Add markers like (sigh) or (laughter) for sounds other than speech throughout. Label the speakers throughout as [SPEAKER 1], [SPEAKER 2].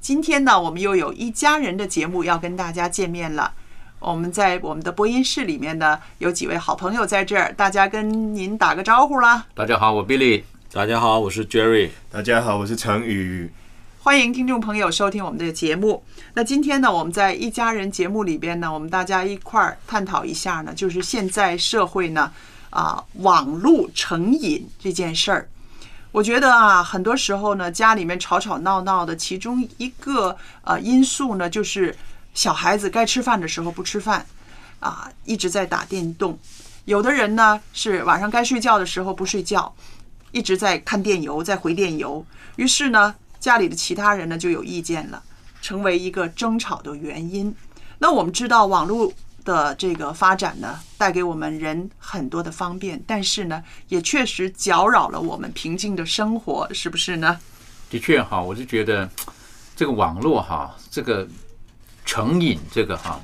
[SPEAKER 1] 今天呢，我们又有一家人的节目要跟大家见面了。我们在我们的播音室里面呢，有几位好朋友在这儿，大家跟您打个招呼啦。
[SPEAKER 2] 大家好，我 Billy。
[SPEAKER 3] 大家好，我是 Jerry。
[SPEAKER 4] 大家好，我是陈宇。
[SPEAKER 1] 欢迎听众朋友收听我们的节目。那今天呢，我们在一家人节目里边呢，我们大家一块儿探讨一下呢，就是现在社会呢，啊，网络成瘾这件事儿。我觉得啊，很多时候呢，家里面吵吵闹闹的，其中一个呃因素呢，就是小孩子该吃饭的时候不吃饭，啊，一直在打电动。有的人呢是晚上该睡觉的时候不睡觉，一直在看电邮，在回电邮。于是呢，家里的其他人呢就有意见了，成为一个争吵的原因。那我们知道网络的这个发展呢，带给我们人很多的方便，但是呢，也确实搅扰了我们平静的生活，是不是呢？
[SPEAKER 2] 的确哈，我就觉得这个网络哈，这个成瘾这个哈，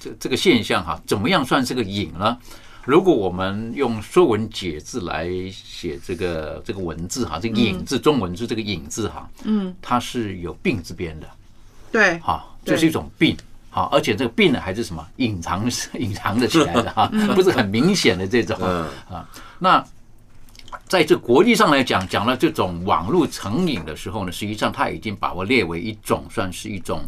[SPEAKER 2] 这这个现象哈，怎么样算是个瘾呢？如果我们用《说文解字》来写这个这个文字哈，这个“瘾”字，中文字这个“瘾”字哈，
[SPEAKER 1] 嗯，
[SPEAKER 2] 它是有病字边的，
[SPEAKER 1] 对，
[SPEAKER 2] 哈，这是一种病。好，而且这个病呢还是什么隐藏 (laughs) 隐藏的起来的哈，不是很明显的这种啊。那在这国际上来讲，讲到这种网络成瘾的时候呢，实际上它已经把我列为一种算是一种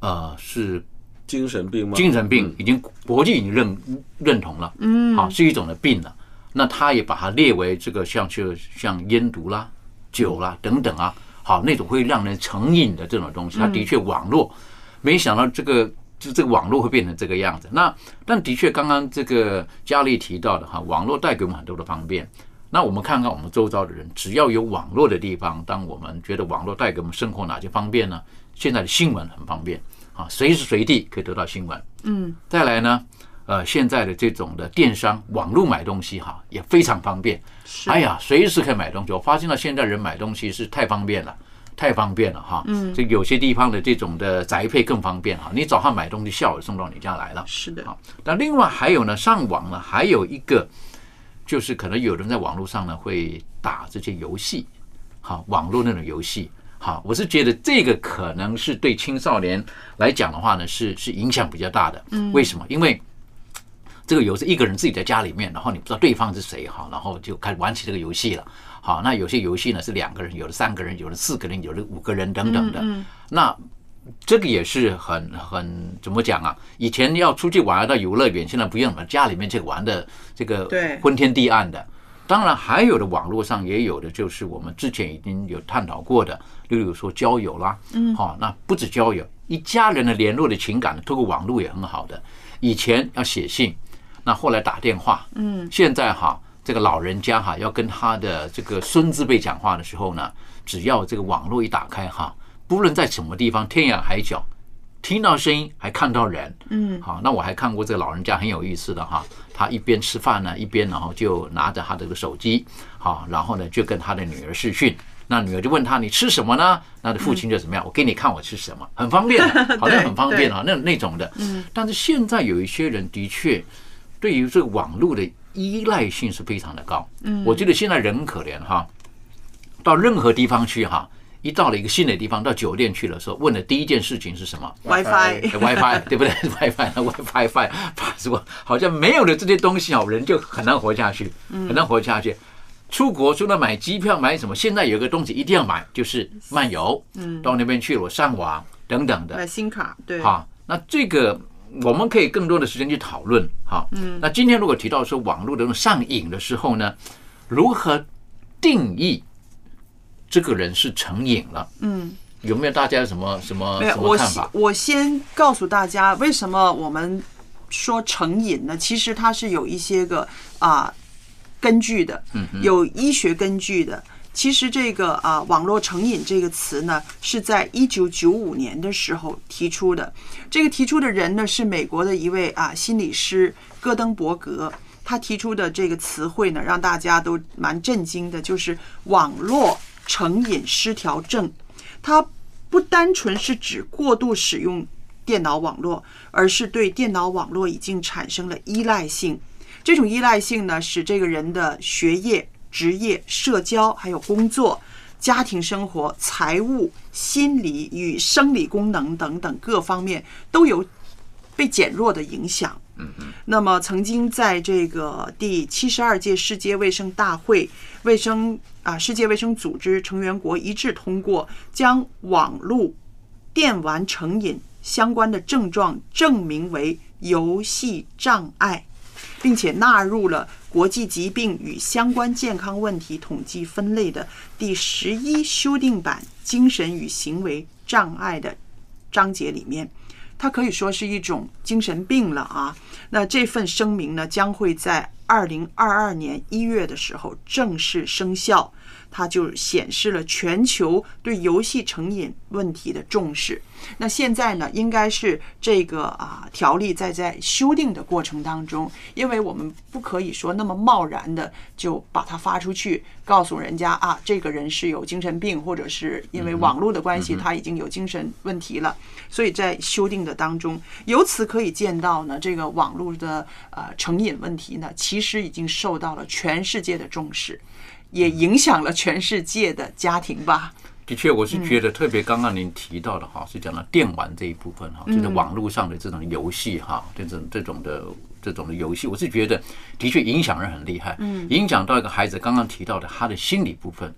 [SPEAKER 2] 呃是
[SPEAKER 3] 精神病吗？
[SPEAKER 2] 精神病，已经国际已经认认同了，嗯，好是一种的病了。那他也把它列为这个像就像烟毒啦、酒啦等等啊，好那种会让人成瘾的这种东西，它的确网络。没想到这个就这个网络会变成这个样子。那但的确，刚刚这个佳丽提到的哈，网络带给我们很多的方便。那我们看看我们周遭的人，只要有网络的地方，当我们觉得网络带给我们生活哪些方便呢？现在的新闻很方便啊，随时随地可以得到新闻。
[SPEAKER 1] 嗯，
[SPEAKER 2] 再来呢，呃，现在的这种的电商网络买东西哈，也非常方便。哎呀，随时可以买东西。我发现到现在人买东西是太方便了。太方便了哈，
[SPEAKER 1] 嗯，
[SPEAKER 2] 这有些地方的这种的宅配更方便哈，你早上买东西，下午送到你家来了。
[SPEAKER 1] 是的，
[SPEAKER 2] 好，那另外还有呢，上网呢，还有一个就是可能有人在网络上呢会打这些游戏，好，网络那种游戏，好，我是觉得这个可能是对青少年来讲的话呢，是是影响比较大的。
[SPEAKER 1] 嗯，
[SPEAKER 2] 为什么？因为这个游戏一个人自己在家里面，然后你不知道对方是谁哈，然后就开始玩起这个游戏了。好，那有些游戏呢是两个人，有的三个人，有的四个人，有的五个人等等的。那这个也是很很怎么讲啊？以前要出去玩到游乐园，现在不用了，家里面这个玩的这个昏天地暗的。当然还有的网络上也有的，就是我们之前已经有探讨过的，例如说交友啦，嗯，好，那不止交友，一家人的联络的情感，透过网络也很好的。以前要写信，那后来打电话，
[SPEAKER 1] 嗯，
[SPEAKER 2] 现在哈。这个老人家哈，要跟他的这个孙子辈讲话的时候呢，只要这个网络一打开哈，不论在什么地方，天涯海角，听到声音还看到人，
[SPEAKER 1] 嗯，
[SPEAKER 2] 好，那我还看过这个老人家很有意思的哈，他一边吃饭呢，一边然后就拿着他这个手机，好，然后呢就跟他的女儿视讯，那女儿就问他你吃什么呢？那父亲就怎么样？我给你看我吃什么，(laughs) 很方便，(laughs) 好像很方便啊，那那种的。
[SPEAKER 1] 嗯，
[SPEAKER 2] 但是现在有一些人的确对于这个网络的依赖性是非常的高。
[SPEAKER 1] 嗯
[SPEAKER 2] 我觉得现在人很可怜哈，到任何地方去哈。一到了一个新的地方，到酒店去的时候，问的第一件事情是什么
[SPEAKER 1] WiFi
[SPEAKER 2] 哎 WiFi (laughs) 对不对？WiFi 那 WiFi Fi 是吧？好像没有了这些东西啊，人就很难活下去，很难活下去。出国除了买机票买什么，现在有个东西一定要买，就是漫游。
[SPEAKER 1] 嗯
[SPEAKER 2] 到那边去了，我上网等等的。
[SPEAKER 1] 买新卡，对，
[SPEAKER 2] 好，那这个我们可以更多的时间去讨论。哈，
[SPEAKER 1] 嗯
[SPEAKER 2] 那今天如果提到说网络的上瘾的时候呢，如何定义这个人是成瘾了？
[SPEAKER 1] 嗯，
[SPEAKER 2] 有没有大家什么什么什么
[SPEAKER 1] 我
[SPEAKER 2] 看法？
[SPEAKER 1] 我先告诉大家，为什么我们说成瘾呢？其实它是有一些个啊根据的，
[SPEAKER 2] 嗯
[SPEAKER 1] 有医学根据的。其实这个啊，网络成瘾这个词呢，是在一九九五年的时候提出的。这个提出的人呢，是美国的一位啊心理师戈登伯格。他提出的这个词汇呢，让大家都蛮震惊的，就是网络成瘾失调症。它不单纯是指过度使用电脑网络，而是对电脑网络已经产生了依赖性。这种依赖性呢，使这个人的学业、职业、社交，还有工作、家庭生活、财务、心理与生理功能等等各方面都有被减弱的影响。那么，曾经在这个第七十二届世界卫生大会，卫生啊世界卫生组织成员国一致通过，将网络电玩成瘾相关的症状证明为游戏障碍，并且纳入了国际疾病与相关健康问题统计分类的第十一修订版精神与行为障碍的章节里面。它可以说是一种精神病了啊。那这份声明呢，将会在二零二二年一月的时候正式生效。它就显示了全球对游戏成瘾问题的重视。那现在呢，应该是这个啊条例在在修订的过程当中，因为我们不可以说那么贸然的就把它发出去，告诉人家啊，这个人是有精神病，或者是因为网络的关系，他已经有精神问题了。所以在修订的当中，由此可以见到呢，这个网络的呃成瘾问题呢，其实已经受到了全世界的重视。也影响了全世界的家庭吧。
[SPEAKER 2] 的确，我是觉得特别刚刚您提到的哈，是讲到电玩这一部分哈，就是网络上的这种游戏哈，这种这种的这种的游戏，我是觉得的确影响人很厉害，
[SPEAKER 1] 嗯
[SPEAKER 2] 影响到一个孩子刚刚提到的他的心理部分，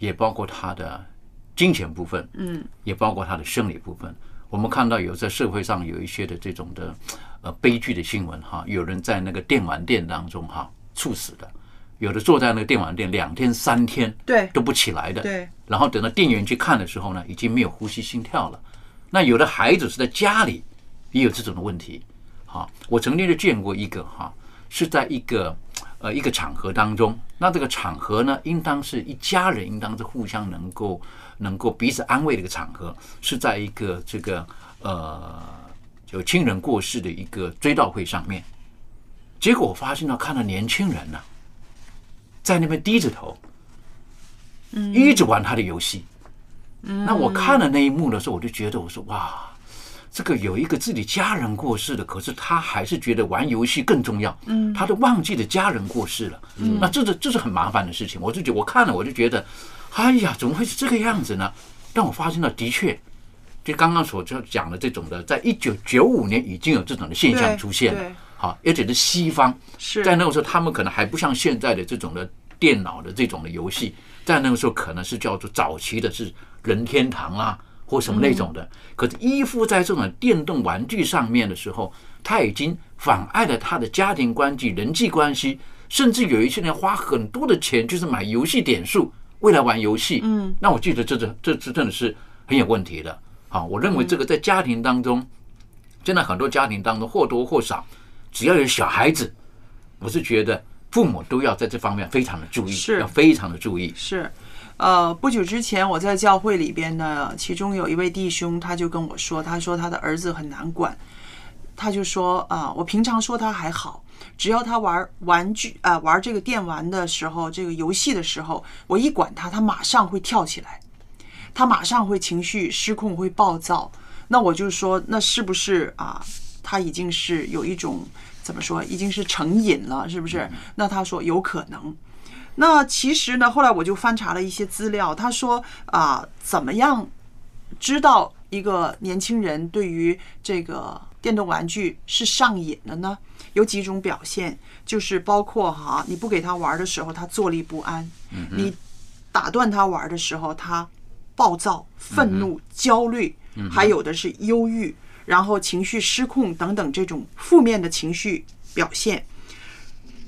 [SPEAKER 2] 也包括他的金钱部分，
[SPEAKER 1] 嗯
[SPEAKER 2] 也包括他的生理部分。我们看到有在社会上有一些的这种的呃悲剧的新闻哈，有人在那个电玩店当中哈猝死的。有的坐在那个电玩店两天三天，
[SPEAKER 1] 对。
[SPEAKER 2] 都不起来的，
[SPEAKER 1] 对，
[SPEAKER 2] 然后等到店员去看的时候呢，已经没有呼吸心跳了。那有的孩子是在家里也有这种的问题，哈，我曾经就见过一个哈，是在一个呃一个场合当中，那这个场合呢，应当是一家人，应当是互相能够能够彼此安慰的一个场合，是在一个这个呃有亲人过世的一个追悼会上面，结果我发现到看到年轻人呢、在那边低着头，一直玩他的游戏。那我看了那一幕的时候，我就觉得，我说哇，这个有一个自己家人过世的，可是他还是觉得玩游戏更重要。
[SPEAKER 1] 嗯
[SPEAKER 2] 他都忘记了家人过世了。
[SPEAKER 1] 嗯
[SPEAKER 2] 那这是这是很麻烦的事情。我就觉我看了，我就觉得，哎呀，怎么会是这个样子呢？但我发现了，的确，就刚刚所讲的这种的，在一九九五年已经有这种的现象出现了
[SPEAKER 1] 对。
[SPEAKER 2] 好，而且是西方，
[SPEAKER 1] 是
[SPEAKER 2] 在那个时候，他们可能还不像现在的这种的电脑的这种的游戏，在那个时候可能是叫做早期的是任天堂啊，或什么那种的。可是依附在这种电动玩具上面的时候，他已经妨碍了他的家庭关系、人际关系，甚至有一些人花很多的钱，就是买游戏点数，为了玩游戏。
[SPEAKER 1] 嗯，
[SPEAKER 2] 那我记得这这这这真的是很有问题的。啊，我认为这个在家庭当中，现在很多家庭当中或多或少，只要有小孩子，我是觉得父母都要在这方面非常的注意，
[SPEAKER 1] 是
[SPEAKER 2] 要非常的注意。
[SPEAKER 1] 是，呃，不久之前我在教会里边呢，其中有一位弟兄，他就跟我说，他说他的儿子很难管，他就说啊、我平常说他还好，只要他玩玩具啊、玩这个电玩的时候，这个游戏的时候，我一管他，他马上会跳起来，他马上会情绪失控，会暴躁。那我就说，那是不是啊？他已经是有一种怎么说，已经是成瘾了，是不是？那他说有可能。那其实呢，后来我就翻查了一些资料，他说啊，怎么样知道一个年轻人对于这个电动玩具是上瘾的呢？有几种表现，就是包括哈，你不给他玩的时候，他坐立不安；你打断他玩的时候，他暴躁、愤怒、焦虑，还有的是忧郁，然后情绪失控等等这种负面的情绪表现。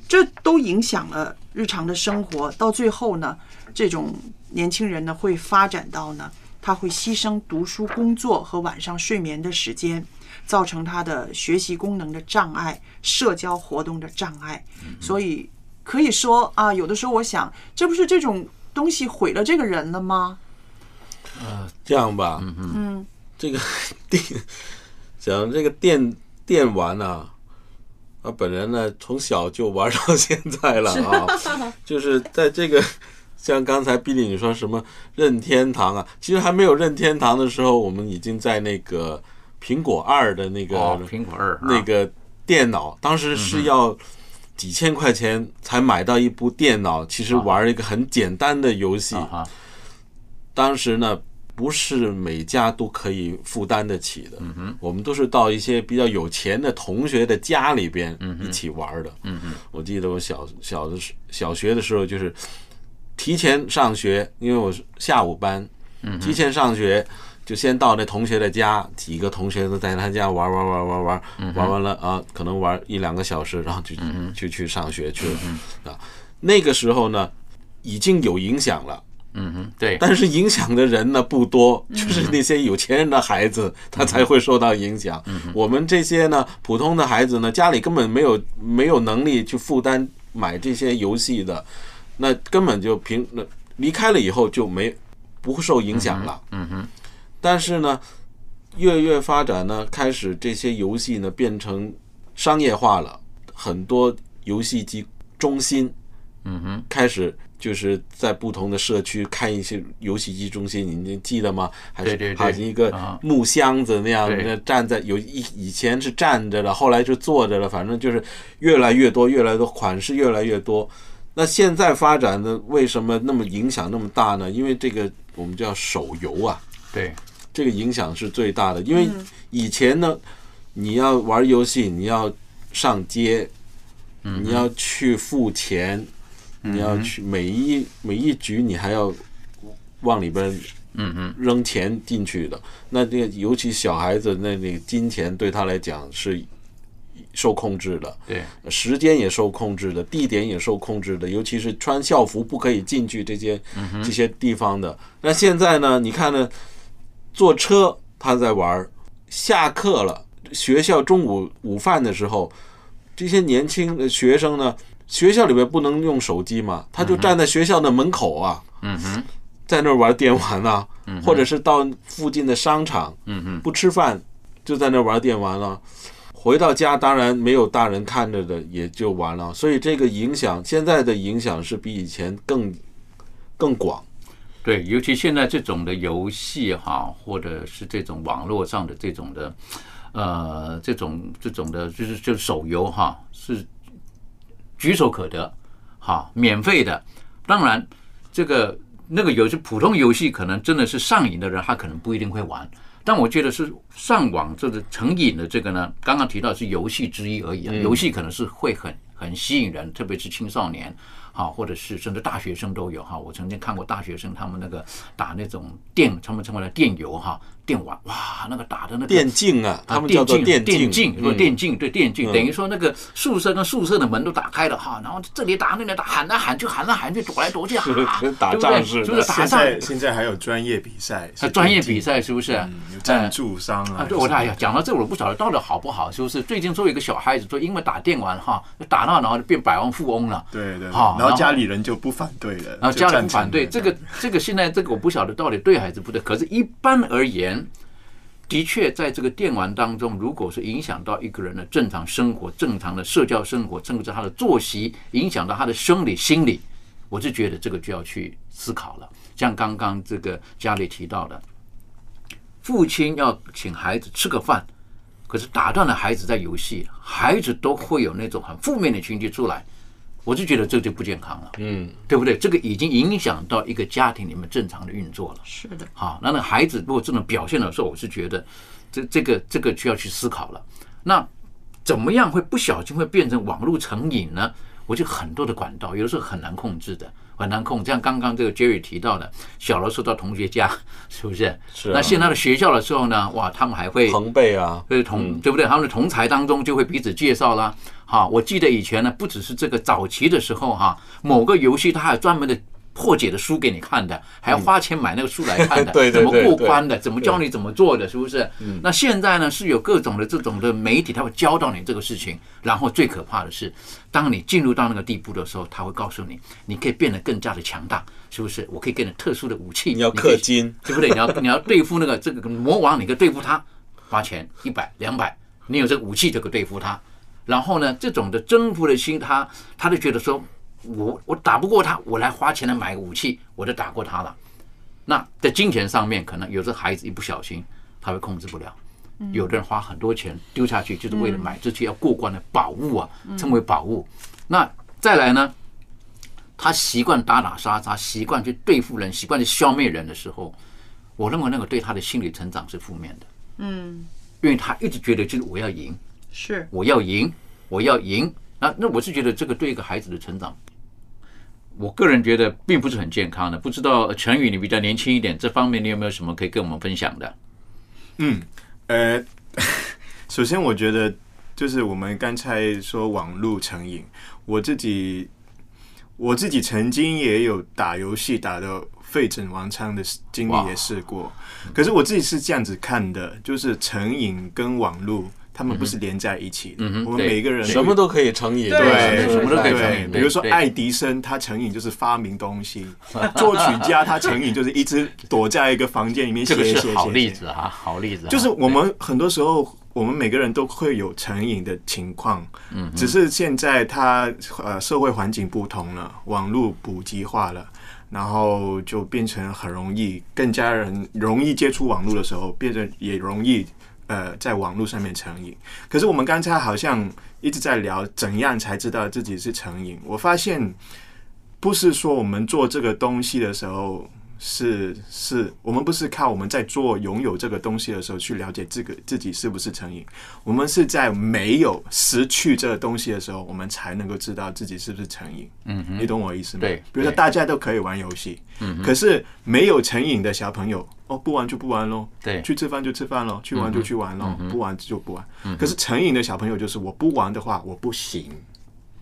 [SPEAKER 1] 这都影响了日常的生活，到最后呢，这种年轻人呢会发展到呢，他会牺牲读书、工作和晚上睡眠的时间，造成他的学习功能的障碍、社交活动的障碍。所以可以说啊，有的时候我想，这不是这种东西毁了这个人了吗？
[SPEAKER 3] 呃，这样吧，
[SPEAKER 1] 嗯嗯，
[SPEAKER 3] 这个电 (laughs) 讲这个电电玩啊，啊，本人呢从小就玩到现在了啊，(laughs) 就是在这个像刚才毕丽你说什么任天堂啊，其实还没有任天堂的时候，我们已经在那个苹果二的那个、
[SPEAKER 2] 哦，苹果二
[SPEAKER 3] 那个电脑，当时是要几千块钱才买到一部电脑，其实玩一个很简单的游戏。
[SPEAKER 2] 啊，
[SPEAKER 3] 当时呢，不是每家都可以负担得起的。我们都是到一些比较有钱的同学的家里边一起玩的。我记得我小小的时小学的时候，就是提前上学，因为我是下午班，
[SPEAKER 2] 嗯
[SPEAKER 3] 提前上学就先到那同学的家，几个同学都在他家玩玩玩玩玩，
[SPEAKER 2] 嗯
[SPEAKER 3] 玩完了啊，可能玩一两个小时，然后就就去上学去了啊。那个时候呢，已经有影响了。
[SPEAKER 2] 嗯哼，对，
[SPEAKER 3] 但是影响的人呢不多，就是那些有钱人的孩子，他才会受到影响。我们这些呢，普通的孩子呢，家里根本没有没有能力去负担买这些游戏的，那根本就平那离开了以后就没不受影响了。
[SPEAKER 2] 嗯哼，
[SPEAKER 3] 但是呢，越越发展呢，开始这些游戏呢变成商业化了，很多游戏机中心
[SPEAKER 2] 嗯哼，
[SPEAKER 3] 开始就是在不同的社区看一些游戏机中心，你记得吗？还是
[SPEAKER 2] 对对对
[SPEAKER 3] 好像一个
[SPEAKER 2] 啊
[SPEAKER 3] 木箱子那样，站在有以以前是站着的，后来就坐着了，反正就是越来越多，越来越多款式越来越多。那现在发展的为什么那么影响那么大呢？因为这个我们叫手游啊，
[SPEAKER 2] 对，
[SPEAKER 3] 这个影响是最大的。因为以前呢，你要玩游戏，你要上街，你要去付钱，你要去每一每一局你还要往里边
[SPEAKER 2] 嗯嗯，
[SPEAKER 3] 扔钱进去的。那这个尤其小孩子，那那个金钱对他来讲是受控制的，
[SPEAKER 2] 对，
[SPEAKER 3] 时间也受控制的，地点也受控制的，尤其是穿校服不可以进去这些、这些地方的。那现在呢？你看呢？坐车他在玩，下课了，学校中午午饭的时候，这些年轻的学生呢，学校里边不能用手机嘛，他就站在学校的门口啊，
[SPEAKER 2] 嗯哼，
[SPEAKER 3] 在那玩电玩啊，或者是到附近的商场，
[SPEAKER 2] 嗯哼，
[SPEAKER 3] 不吃饭就在那玩电玩了。回到家，当然没有大人看着的，也就完了。所以这个影响，现在的影响是比以前更更广。
[SPEAKER 2] 对，尤其现在这种的游戏哈，或者是这种网络上的这种的，呃，这种这种的，就是就手游哈，是举手可得，哈，免费的。当然，这个那个游戏普通游戏可能真的是上瘾的人，他可能不一定会玩。但我觉得是上网这个成瘾的这个呢，刚刚提到是游戏之一而已啊，游戏可能是会很很吸引人，特别是青少年。哈，或者是甚至大学生都有哈。我曾经看过大学生他们那个打那种电，他们称为了电游哈，电玩哇，那个打的那个
[SPEAKER 3] 电竞啊，他们
[SPEAKER 2] 电
[SPEAKER 3] 叫做
[SPEAKER 2] 竞
[SPEAKER 3] 电，
[SPEAKER 2] 竞，电竞对电竞，
[SPEAKER 3] 嗯
[SPEAKER 2] 等于说那个宿舍跟宿舍的门都打开了哈，然后这里打那里打，喊来喊去，喊来喊去，躲来躲去，(laughs) 哈，
[SPEAKER 3] 跟打仗似的
[SPEAKER 2] 是不是打仗？
[SPEAKER 4] 现在现在还有专业比赛，
[SPEAKER 2] 专业比赛是不是？
[SPEAKER 4] 嗯有赞助商啊
[SPEAKER 2] 啊，对，我哎呀，讲到这我不晓得到底好不好，是不是？最近说有一个小孩子说，因为打电玩哈，打到然后就变百万富翁了。
[SPEAKER 4] 对对，
[SPEAKER 2] 好
[SPEAKER 4] 然后家里人就不反对了，
[SPEAKER 2] 然后家里
[SPEAKER 4] 就赞成
[SPEAKER 2] 不反对，这个这个现在这个我不晓得到底对还是不对。可是，一般而言，的确，在这个电玩当中，如果是影响到一个人的正常生活、正常的社交生活，甚至他的作息，影响到他的生理、心理，我就觉得这个就要去思考了。像刚刚这个家里提到的，父亲要请孩子吃个饭，可是打断了孩子在游戏，孩子都会有那种很负面的情绪出来，我就觉得这就不健康了，
[SPEAKER 3] 嗯，
[SPEAKER 2] 对不对？这个已经影响到一个家庭里面正常的运作了。
[SPEAKER 1] 是的，
[SPEAKER 2] 好，那那孩子如果这种表现的时候，我是觉得这这个这个需要去思考了。那怎么样会不小心会变成网络成瘾呢？我觉得很多的管道，有的时候很难控制的，很难控。像刚刚这个 Jerry 提到的，小的时候到同学家，(laughs) 是不是？
[SPEAKER 3] 是啊
[SPEAKER 2] 那现在的学校的时候呢，哇，他们还会
[SPEAKER 3] 同辈啊，
[SPEAKER 2] 对同对不对？他们的同才当中就会彼此介绍啦。哈，我记得以前呢，不只是这个早期的时候哈，某个游戏它还有专门的破解的书给你看的，还要花钱买那个书来看的，(laughs) 怎么过关的，怎么教你怎么做的，是不是？
[SPEAKER 3] 嗯
[SPEAKER 2] 那现在呢是有各种的这种的媒体，他会教到你这个事情。然后最可怕的是，当你进入到那个地步的时候，他会告诉你，你可以变得更加的强大，是不是？我可以给你特殊的武器，
[SPEAKER 3] 你要氪金，
[SPEAKER 2] 对不对？你要你要对付那个这个魔王，你可以对付他，花钱一百两百，你有这个武器就可以对付他。然后呢，这种的征服的心，他他就觉得说，我我打不过他，我来花钱来买个武器，我就打过他了。那在金钱上面，可能有的孩子一不小心，他会控制不了。有的人花很多钱丢下去，就是为了买这些要过关的宝物啊，称为宝物。那再来呢，他习惯打打杀杀，习惯去对付人，习惯去消灭人的时候，我认为那个对他的心理成长是负面的。
[SPEAKER 1] 嗯，
[SPEAKER 2] 因为他一直觉得就是我要赢，
[SPEAKER 1] 是
[SPEAKER 2] 我要赢，我要赢。那那我是觉得这个对一个孩子的成长，我个人觉得并不是很健康的。不知道陈宇你比较年轻一点，这方面你有没有什么可以跟我们分享的？
[SPEAKER 4] 嗯，呃，(laughs) 首先我觉得就是我们刚才说网络成瘾，我自己我自己曾经也有打游戏打的废寝忘餐的经历，也试过。可是我自己是这样子看的，就是成瘾跟网络。他们不是连在一起的，
[SPEAKER 2] 嗯
[SPEAKER 4] 我们每个人
[SPEAKER 3] 什么都可以成瘾，
[SPEAKER 1] 对
[SPEAKER 4] 对，
[SPEAKER 2] 什么都可以成瘾。
[SPEAKER 4] 比如说
[SPEAKER 2] 对。
[SPEAKER 4] 爱迪生，他成瘾就是发明东西；作曲家他成瘾就是一直躲在一个房间里面写
[SPEAKER 2] 这个是好
[SPEAKER 4] 写写。写
[SPEAKER 2] 例子啊，好例子啊。
[SPEAKER 4] 就是我们很多时候，我们每个人都会有成瘾的情况，
[SPEAKER 2] 嗯，
[SPEAKER 4] 只是现在他呃社会环境不同了，网络普及化了，然后就变成很容易，更加人容易接触网络的时候，变成也容易呃在网络上面成瘾。可是我们刚才好像一直在聊怎样才知道自己是成瘾，我发现不是说我们做这个东西的时候。是是，我们不是靠我们在做拥有这个东西的时候去了解这个自己是不是成瘾，我们是在没有失去这个东西的时候，我们才能够知道自己是不是成瘾。
[SPEAKER 2] 嗯哼，
[SPEAKER 4] 你懂我意思吗？
[SPEAKER 2] 对
[SPEAKER 4] 比如说大家都可以玩游戏，
[SPEAKER 2] 嗯
[SPEAKER 4] 可是没有成瘾的小朋友，哦，不玩就不玩喽，
[SPEAKER 2] 对。
[SPEAKER 4] 去吃饭就吃饭喽，去玩就去玩喽
[SPEAKER 2] 嗯，
[SPEAKER 4] 不玩就不玩。
[SPEAKER 2] 嗯。
[SPEAKER 4] 可是成瘾的小朋友就是我不玩的话我不行，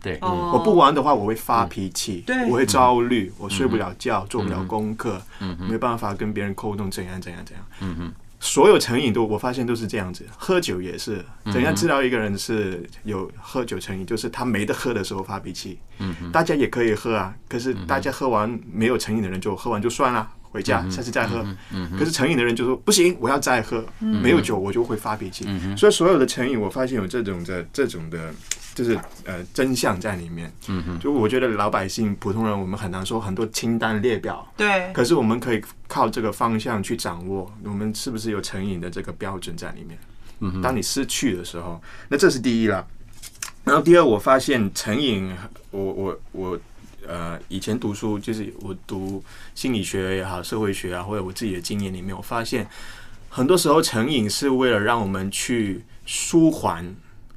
[SPEAKER 2] 对，
[SPEAKER 1] 哦。
[SPEAKER 4] 我不玩的话我会发脾气，
[SPEAKER 1] 对。
[SPEAKER 4] 我会焦虑，我睡不了觉，做不了功课，
[SPEAKER 2] 嗯哼。
[SPEAKER 4] 没办法跟别人沟通，怎样怎样怎样。
[SPEAKER 2] 嗯嗯，
[SPEAKER 4] 所有成瘾都我发现都是这样子，喝酒也是。
[SPEAKER 2] 嗯
[SPEAKER 4] 怎样知道一个人是有喝酒成瘾？就是他没得喝的时候发脾气。
[SPEAKER 2] 嗯哼，
[SPEAKER 4] 大家也可以喝啊，可是大家喝完没有成瘾的人就喝完就算了，回家下次再喝。可是成瘾的人就说不行，我要再喝，没有酒我就会发脾气。
[SPEAKER 2] 嗯，
[SPEAKER 4] 所以所有的成瘾，我发现有这种的这种的，就是呃真相在里面。
[SPEAKER 2] 嗯哼，
[SPEAKER 4] 就我觉得老百姓、普通人，我们很难说很多清单列表，
[SPEAKER 1] 对，
[SPEAKER 4] 可是我们可以靠这个方向去掌握，我们是不是有成瘾的这个标准在里面。
[SPEAKER 2] 嗯哼，
[SPEAKER 4] 当你失去的时候，那这是第一了。然后第二，我发现成瘾，我我我呃，以前读书就是我读心理学也好，社会学啊，或者我自己的经验里面，我发现很多时候成瘾是为了让我们去舒缓，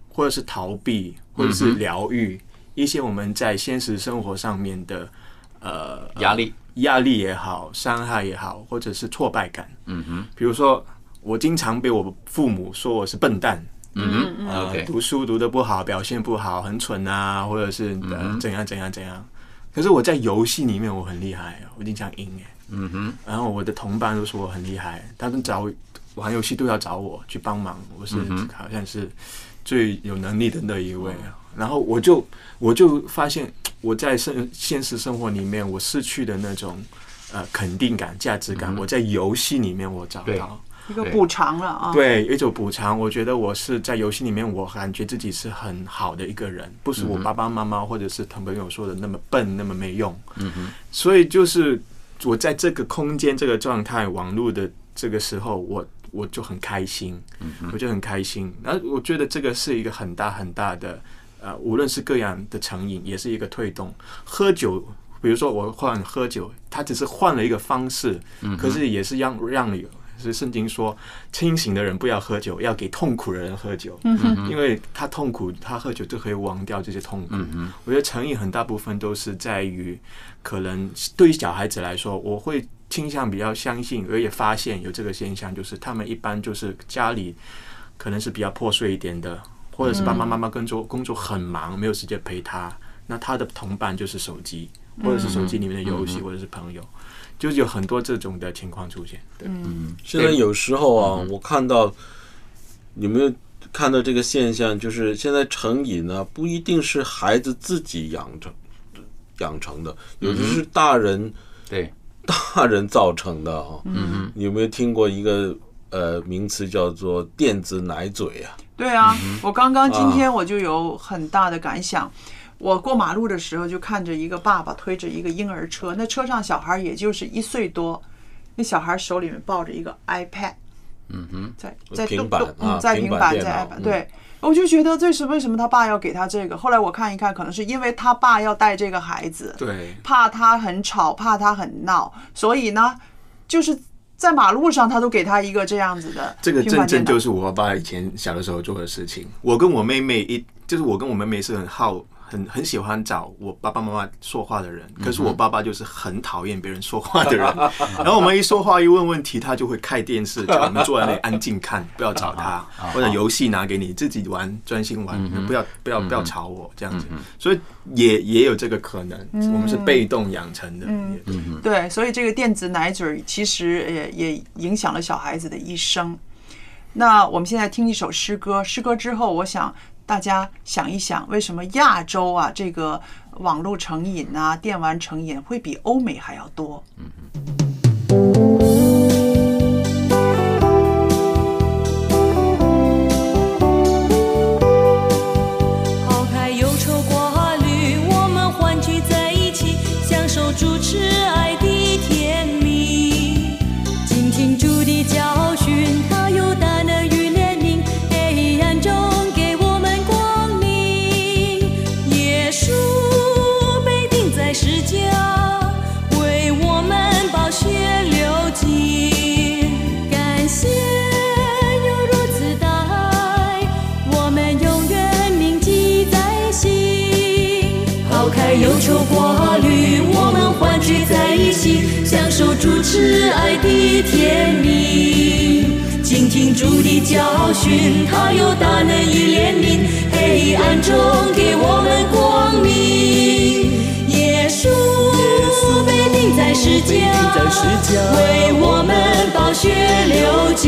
[SPEAKER 4] 或者是逃避，或者是疗愈一些我们在现实生活上面的呃
[SPEAKER 2] 压力，
[SPEAKER 4] 压力也好，伤害也好，或者是挫败感。
[SPEAKER 2] 嗯哼，
[SPEAKER 4] 比如说，我经常被我父母说我是笨蛋，
[SPEAKER 2] 嗯哼。
[SPEAKER 4] 呃读书读得不好，表现不好，很蠢啊，或者是怎样怎样怎样。可是我在游戏里面我很厉害，我经常赢哎。
[SPEAKER 2] 嗯哼，
[SPEAKER 4] 然后我的同伴都说我很厉害，他们找玩游戏都要找我去帮忙，我是
[SPEAKER 2] 嗯
[SPEAKER 4] 好像是最有能力的那一位啊。然后我就我就发现我在生现实生活里面我失去的那种呃肯定感、价值感，
[SPEAKER 2] 嗯
[SPEAKER 4] 我在游戏里面我找到。
[SPEAKER 1] 一个补偿了啊。
[SPEAKER 4] 对，一种补偿。我觉得我是在游戏里面，我感觉自己是很好的一个人，不是我爸爸妈妈或者是朋友说的那么笨、那么没用。
[SPEAKER 2] 嗯哼，
[SPEAKER 4] 所以就是我在这个空间、这个状态、网络的这个时候，我我就很开心，我就很开心。然后我觉得这个是一个很大很大的，呃，无论是各样的成瘾，也是一个推动。喝酒，比如说我换喝酒，它只是换了一个方式，可是也是让让你。是圣经说，清醒的人不要喝酒，要给痛苦的人喝酒，因为他痛苦，他喝酒就可以忘掉这些痛苦。我觉得成瘾很大部分都是在于，可能对于小孩子来说，我会倾向比较相信，而也发现有这个现象，就是他们一般就是家里可能是比较破碎一点的，或者是爸爸妈妈工作工作很忙，没有时间陪他，那他的同伴就是手机，或者是手机里面的游戏，或者是朋友。就是有很多这种的情况出现。对，
[SPEAKER 3] 嗯，现在有时候啊，我看到有没有看到这个现象，就是现在成瘾呢，不一定是孩子自己养成养成的，有的是大人
[SPEAKER 2] 对
[SPEAKER 3] 大人造成的啊。
[SPEAKER 2] 嗯哼，
[SPEAKER 3] 有没有听过一个呃名词叫做电子奶嘴啊？
[SPEAKER 1] 对啊，我刚刚今天我就有很大的感想。我过马路的时候，就看着一个爸爸推着一个婴儿车，那车上小孩也就是一岁多，那小孩手里面抱着一个 iPad，
[SPEAKER 2] 嗯哼，
[SPEAKER 1] 在在
[SPEAKER 3] 平板啊，
[SPEAKER 1] 在平板在 iPad，对，我就觉得这是为什么他爸要给他这个？后来我看一看，可能是因为他爸要带这个孩子，
[SPEAKER 4] 对，
[SPEAKER 1] 怕他很吵，怕他很闹，所以呢，就是在马路上他都给他一个这样子的。
[SPEAKER 4] 这个正正就是我爸以前小的时候做的事情。我跟我妹妹一，就是我跟我妹妹是很好。很很喜欢找我爸爸妈妈说话的人，可是我爸爸就是很讨厌别人说话的人。(laughs) 然后我们一说话一问问题，他就会开电视，叫我们坐在那里安静看，不要找他，(laughs) 或者游戏拿给你自己玩，专心玩，不要不要不要吵我这样子。所以也也有这个可能，我们是被动养成的。
[SPEAKER 1] 嗯，对，所以这个电子奶嘴其实也也影响了小孩子的一生。那我们现在听一首诗歌，诗歌之后，我想。大家想一想，为什么亚洲啊，这个网络成瘾啊、电玩成瘾会比欧美还要多？
[SPEAKER 5] 嗯是爱的甜蜜。倾听主的教训，他有大能与怜悯，黑暗中给我们光明。耶稣被钉在十架，为我们把血流尽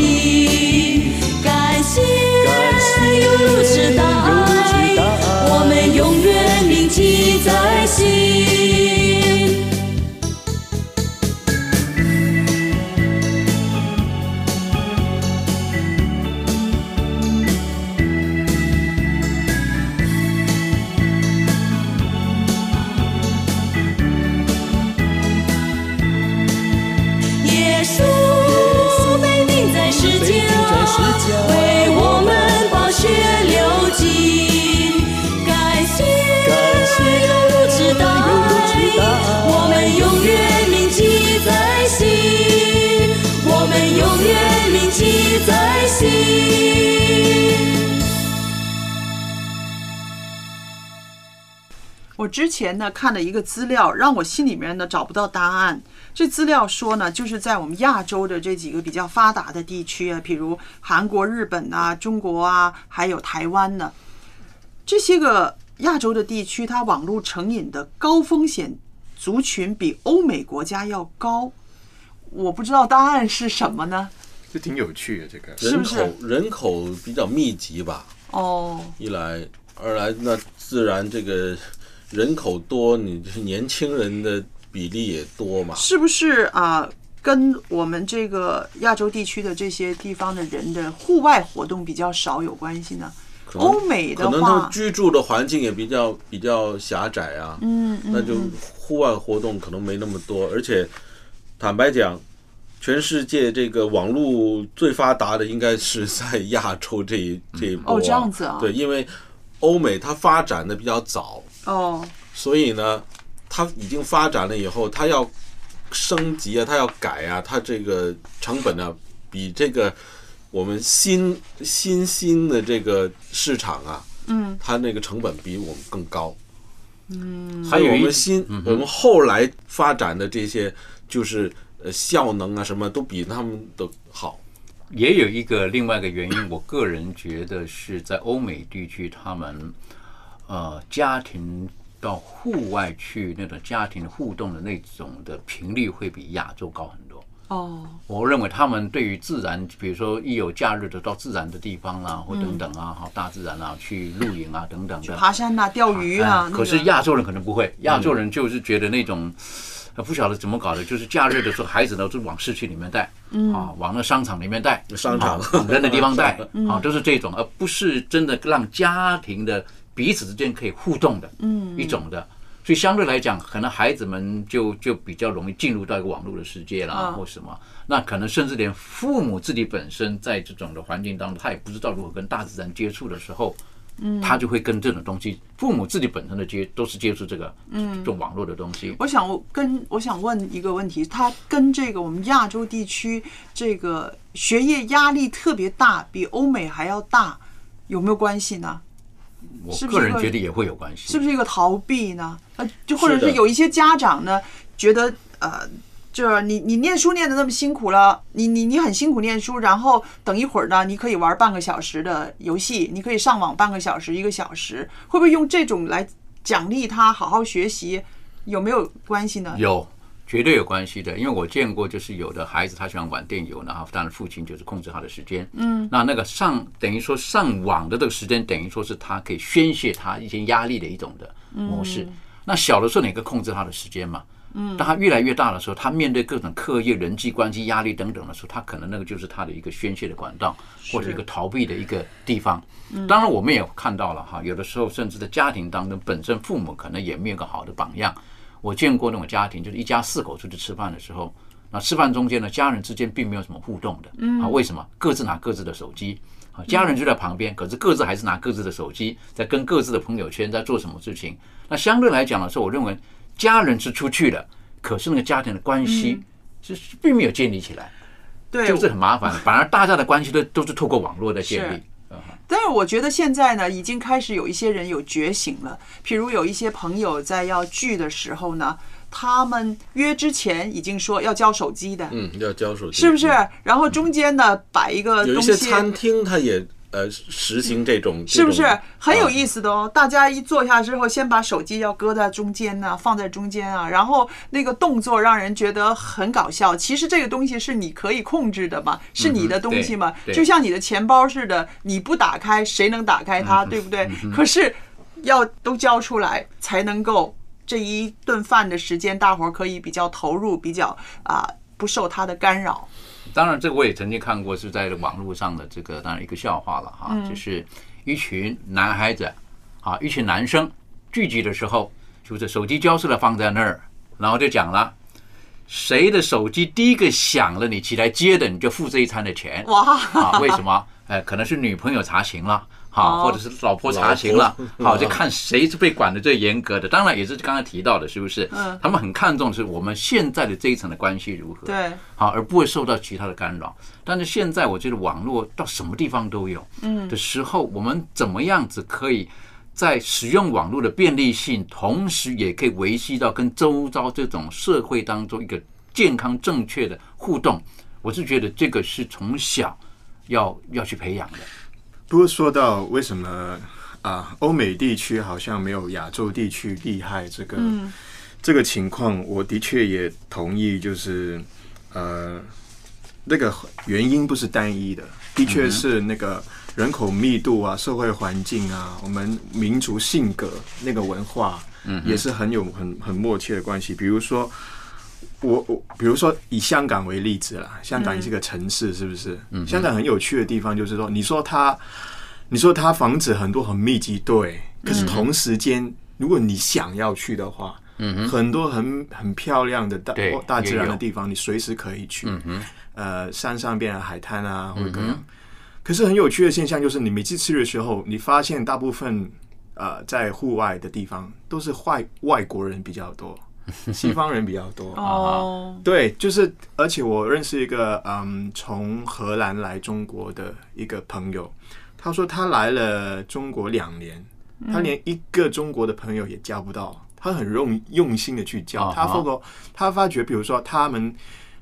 [SPEAKER 5] 为我们宝血流尽。感谢有如此大爱，我们永远铭记在心，我们永远铭记在心。
[SPEAKER 1] 我之前呢看了一个资料，让我心里面呢找不到答案。这资料说呢，就是在我们亚洲的这几个比较发达的地区啊，比如韩国、日本啊、中国啊，还有台湾呢，这些个亚洲的地区，它网络成瘾的高风险族群比欧美国家要高。我不知道答案是什么呢？
[SPEAKER 4] 这挺有趣的，这个
[SPEAKER 3] 人口人口比较密集吧？
[SPEAKER 1] 哦，
[SPEAKER 3] 一来二来，那自然这个人口多，你就是年轻人的比例也多嘛？
[SPEAKER 1] 是不是啊？跟我们这个亚洲地区的这些地方的人的户外活动比较少有关系呢？欧美的
[SPEAKER 3] 可能他居住的环境也比较比较狭窄啊，
[SPEAKER 1] 嗯，嗯
[SPEAKER 3] 那就
[SPEAKER 1] 嗯
[SPEAKER 3] 户外活动可能没那么多，而且坦白讲，全世界这个网络最发达的应该是在亚洲这一这一波、
[SPEAKER 1] 哦这样子啊
[SPEAKER 3] 对，因为欧美它发展的比较早，
[SPEAKER 1] 哦，
[SPEAKER 3] 所以呢，它已经发展了以后，它要升级啊，它要改啊，它这个成本呢，比这个我们新新兴的这个市场啊，
[SPEAKER 1] 嗯
[SPEAKER 3] 它那个成本比我们更高。
[SPEAKER 1] 嗯，
[SPEAKER 3] 还有我们新、我们后来发展的这些，就是呃效能啊什么都比他们的好。
[SPEAKER 2] 也有一个另外一个原因，我个人觉得是在欧美地区，他们呃家庭到户外去那种家庭互动的那种的频率会比亚洲高很多。
[SPEAKER 1] 哦，
[SPEAKER 2] 我认为他们对于自然，比如说一有假日的到自然的地方啦，或等等啊，好、大自然啊，去露营啊等等的，
[SPEAKER 1] 爬山呐、钓鱼啊，
[SPEAKER 2] 可是亚洲人可能不会，亚洲人就是觉得那种。呃不晓得怎么搞的，就是假日的时候，孩子呢就往市区里面带，
[SPEAKER 1] 嗯
[SPEAKER 2] 啊，往那商场里面带，
[SPEAKER 3] 商场
[SPEAKER 2] 啊往人的地方带，
[SPEAKER 1] 嗯
[SPEAKER 2] 啊，都是这种，而不是真的让家庭的彼此之间可以互动的，
[SPEAKER 1] 嗯
[SPEAKER 2] 一种的。所以相对来讲，可能孩子们就就比较容易进入到一个网络的世界啦，
[SPEAKER 1] 啊
[SPEAKER 2] 或什么。那可能甚至连父母自己本身在这种的环境当中，他也不知道如何跟大自然接触的时候，
[SPEAKER 1] 嗯
[SPEAKER 2] 他就会跟这种东西，父母自己本身的接都是接触这个
[SPEAKER 1] 嗯
[SPEAKER 2] 这种网络的东西。
[SPEAKER 1] 我想我跟我想问一个问题，他跟这个我们亚洲地区这个学业压力特别大，比欧美还要大，有没有关系呢？
[SPEAKER 2] 我
[SPEAKER 1] 是不是一个
[SPEAKER 2] 个人觉得也会有关系。
[SPEAKER 1] 是不是一个逃避呢？呃，就或者
[SPEAKER 2] 是
[SPEAKER 1] 有一些家长呢，觉得呃，就是你你念书念的那么辛苦了，你你你很辛苦念书，然后等一会儿呢，你可以玩半个小时的游戏，你可以上网半个小时一个小时，会不会用这种来奖励他好好学习？有没有关系呢？
[SPEAKER 2] 有，绝对有关系的。因为我见过，就是有的孩子他喜欢玩电游，然后当然父亲就是控制他的时间。
[SPEAKER 1] 嗯
[SPEAKER 2] 那那个上等于说上网的这个时间，等于说是他可以宣泄他一些压力的一种的模式。
[SPEAKER 1] 嗯
[SPEAKER 2] 那小的时候你可以控制他的时间嘛。
[SPEAKER 1] 嗯
[SPEAKER 2] 当他越来越大的时候，他面对各种课业、人际关系压力等等的时候，他可能那个就是他的一个宣泄的管道，或者一个逃避的一个地方。
[SPEAKER 1] 嗯
[SPEAKER 2] 当然，我们也看到了哈，有的时候甚至在家庭当中，本身父母可能也没有个好的榜样。我见过那种家庭，就是一家四口出去吃饭的时候，那吃饭中间呢，家人之间并没有什么互动的。
[SPEAKER 1] 嗯
[SPEAKER 2] 啊，为什么？各自拿各自的手机。啊，家人就在旁边，可是各自还是拿各自的手机，在跟各自的朋友圈在做什么事情。那相对来讲的时候，我认为家人是出去了，可是那个家庭的关系是是并没有建立起来，
[SPEAKER 1] 对，
[SPEAKER 2] 就是很麻烦。反而大家的关系都都是透过网络在建立
[SPEAKER 1] 是。但是我觉得现在呢，已经开始有一些人有觉醒了。譬如有一些朋友在要聚的时候呢，他们约之前已经说要交手机的，
[SPEAKER 3] 嗯，要交手机
[SPEAKER 1] 是不是？然后中间呢摆一个
[SPEAKER 3] 有一
[SPEAKER 1] 东西，
[SPEAKER 3] 些餐厅他也呃实行这种，
[SPEAKER 1] 是不是很有
[SPEAKER 3] 啊
[SPEAKER 1] 意思的哦？大家一坐下之后，先把手机要搁在中间呢、放在中间啊，然后那个动作让人觉得很搞笑。其实这个东西是你可以控制的嘛，是你的东西嘛，就像你的钱包似的，你不打开，谁能打开它，对不对？可是要都交出来，才能够这一顿饭的时间，大伙儿可以比较投入，比较啊、不受它的干扰。
[SPEAKER 2] 当然，这个我也曾经看过，是在网络上的这个当然一个笑话了哈，
[SPEAKER 1] 嗯
[SPEAKER 2] 就是一群男孩子啊，一群男生聚集的时候，就是手机交出来放在那儿，然后就讲了。谁的手机第一个响了，你起来接的，你就付这一餐的钱。
[SPEAKER 1] 哇
[SPEAKER 2] 啊，为什么？哎，可能是女朋友查情了，好，
[SPEAKER 1] 哦
[SPEAKER 2] 或者是老婆查情了好，就看谁是被管的最严格的。当然也是刚才提到的，是不是？
[SPEAKER 1] 嗯
[SPEAKER 2] 他们很看重的是我们现在的这一层的关系如何。
[SPEAKER 1] 对，
[SPEAKER 2] 好，而不会受到其他的干扰。但是现在我觉得网络到什么地方都有，
[SPEAKER 1] 嗯
[SPEAKER 2] 的时候，我们怎么样子可以在使用网络的便利性，同时也可以维系到跟周遭这种社会当中一个健康正确的互动？我是觉得这个是从小要要去培养的。
[SPEAKER 4] 不过说到为什么啊，欧美地区好像没有亚洲地区厉害这个、
[SPEAKER 1] 嗯
[SPEAKER 4] 这个情况，我的确也同意，就是呃，那个原因不是单一的，的确是那个人口密度啊、社会环境啊、我们民族性格那个文化，
[SPEAKER 2] 嗯
[SPEAKER 4] 也是很有很很默契的关系。比如说，我我比如说以香港为例子啦，香港也是个城市，是不是？
[SPEAKER 2] 嗯
[SPEAKER 4] 香港很有趣的地方就是说，你说它，你说它房子很多很密集，对，可是同时间，如果你想要去的话，
[SPEAKER 2] 嗯
[SPEAKER 4] 很多很很漂亮的大
[SPEAKER 2] 对
[SPEAKER 4] 大自然的地方，你随时可以去。
[SPEAKER 2] 嗯哼。
[SPEAKER 4] 呃，山上边的海滩啊，或者各样。
[SPEAKER 2] 嗯
[SPEAKER 4] 可是很有趣的现象就是，你每次去的时候，你发现大部分呃在户外的地方都是外外国人比较多，(laughs) 西方人比较多。
[SPEAKER 1] 哦，
[SPEAKER 4] 对，就是，而且我认识一个嗯，从荷兰来中国的一个朋友，他说他来了中国两年，他连一个中国的朋友也交不到，他很用用心的去交。他发觉，他发觉，比如说他们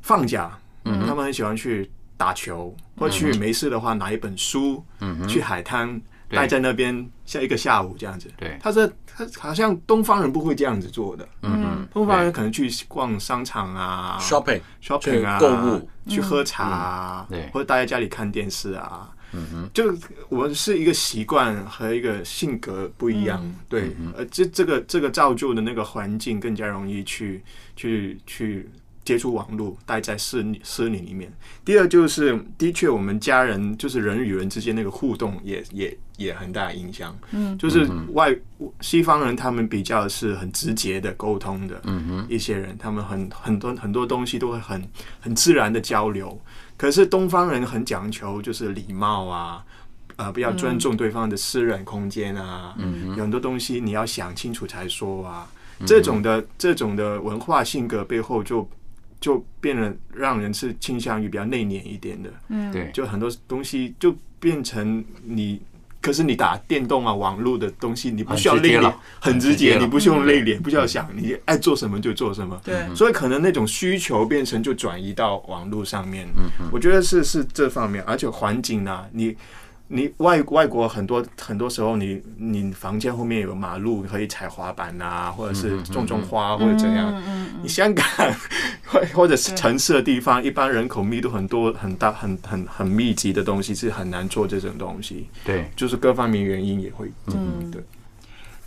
[SPEAKER 4] 放假，
[SPEAKER 2] 嗯
[SPEAKER 4] 他们很喜欢去打球，或去没事的话拿一本书，
[SPEAKER 2] 嗯
[SPEAKER 4] 去海滩
[SPEAKER 2] 对
[SPEAKER 4] 待在那边下一个下午这样子。
[SPEAKER 2] 对。
[SPEAKER 4] 他说他好像东方人不会这样子做的，
[SPEAKER 2] 嗯哼
[SPEAKER 4] 东方人可能去逛商场啊
[SPEAKER 3] shopping
[SPEAKER 4] shopping 啊，
[SPEAKER 3] 购物，
[SPEAKER 4] 去喝茶啊，或者待在家里看电视啊。
[SPEAKER 2] 嗯哼。
[SPEAKER 4] 就我们是一个习惯和一个性格不一样，对，呃，这这个这个造就的那个环境更加容易去去去接触网络，待在室里室里里面。第二就是，的确我们家人就是人与人之间那个互动也也也很大影响，嗯，就是外西方人他们比较是很直接的沟通的，
[SPEAKER 2] 嗯哼。
[SPEAKER 4] 一些人，他们很很多很多东西都会很很自然的交流。可是东方人很讲求就是礼貌啊，呃，不要尊重对方的私人空间啊，
[SPEAKER 2] 嗯
[SPEAKER 4] 有很多东西你要想清楚才说啊。这种的这种的文化性格背后就就变得让人是倾向于比较内敛一点的，
[SPEAKER 1] 嗯，
[SPEAKER 2] 对。
[SPEAKER 4] 就很多东西就变成你。可是你打电动啊，网络的东西，你不需要内敛
[SPEAKER 2] 很直接
[SPEAKER 4] 你不需要内敛，不需要想，你爱做什么就做什么。
[SPEAKER 1] 对，
[SPEAKER 4] 所以可能那种需求变成就转移到网络上面。
[SPEAKER 2] 嗯哼。
[SPEAKER 4] 我觉得是是这方面，而且环境呢、你你外外国很多很多时候你，你房间后面有马路可以踩滑板啊，或者是种种花或者怎样。你香港或 (laughs) 或者是城市的地方，一般人口密度很多、很大、很很很密集的东西是很难做这种东西，
[SPEAKER 2] 对
[SPEAKER 4] 就是各方面原因也会。嗯，对。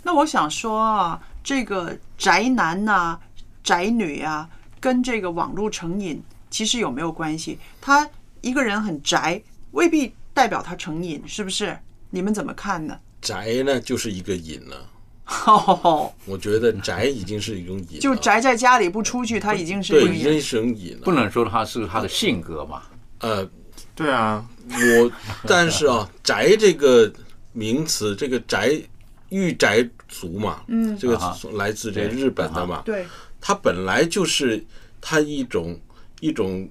[SPEAKER 1] 那我想说啊，这个宅男呐、宅女啊，跟这个网络成瘾其实有没有关系？他一个人很宅，未必代表他成瘾，是不是？你们怎么看呢？
[SPEAKER 3] 宅呢就是一个瘾了。
[SPEAKER 1] 哦，
[SPEAKER 3] 我觉得宅已经是一种瘾了，
[SPEAKER 1] 就宅在家里不出去，他已经是
[SPEAKER 3] 对，
[SPEAKER 1] 一个
[SPEAKER 3] 已经是种瘾了。
[SPEAKER 2] 不能说他是他的性格嘛，
[SPEAKER 3] 呃，
[SPEAKER 4] 对啊，
[SPEAKER 3] 我但是啊，(laughs) 宅这个名词，这个宅御宅族嘛，
[SPEAKER 1] 嗯
[SPEAKER 3] 这个
[SPEAKER 2] 啊
[SPEAKER 3] 来自这日本的嘛，
[SPEAKER 1] 对，
[SPEAKER 3] 它本来就是它一种一种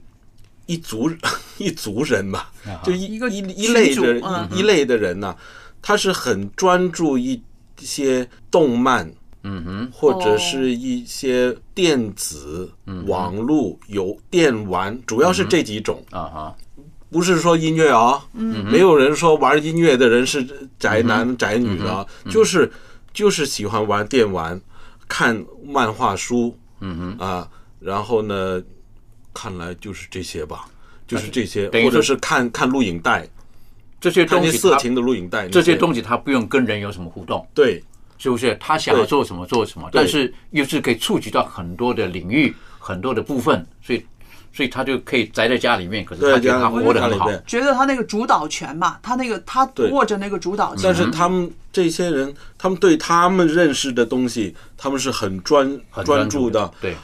[SPEAKER 3] 一族 (laughs) 一族人嘛，就一
[SPEAKER 1] 一个
[SPEAKER 3] 一一类的
[SPEAKER 1] 主嗯。
[SPEAKER 3] 一一类的人呐、他是很专注一些动漫。
[SPEAKER 2] 嗯哼，
[SPEAKER 3] 或者是一些电子、
[SPEAKER 2] 嗯
[SPEAKER 3] 网络、有电玩，主要是这几种，
[SPEAKER 2] 啊哈，
[SPEAKER 3] 不是说音乐啊，
[SPEAKER 1] 嗯。
[SPEAKER 3] 没有人说玩音乐的人是宅男、宅女的啊，就是就是喜欢玩电玩、看漫画书，
[SPEAKER 2] 嗯哼，
[SPEAKER 3] 啊，然后呢，看来就是这些吧，就是这些，或者是看看录影带，
[SPEAKER 2] 这些东西
[SPEAKER 3] 色情的录影带，
[SPEAKER 2] 这些东西他不用跟人有什么互动，
[SPEAKER 3] 对。
[SPEAKER 2] 是不是？他想要做什么做什么，但是又是可以触及到很多的领域、很多的部分，所以所以他就可以宅在家里面，可是他，觉得他活得很好。
[SPEAKER 1] 觉得他那个主导权嘛，他那个他握着那个主导权，
[SPEAKER 3] 但是他们这些人，他们对他们认识的东西，他们是很专
[SPEAKER 2] 很
[SPEAKER 3] 专
[SPEAKER 2] 注
[SPEAKER 3] 注的，
[SPEAKER 2] 对，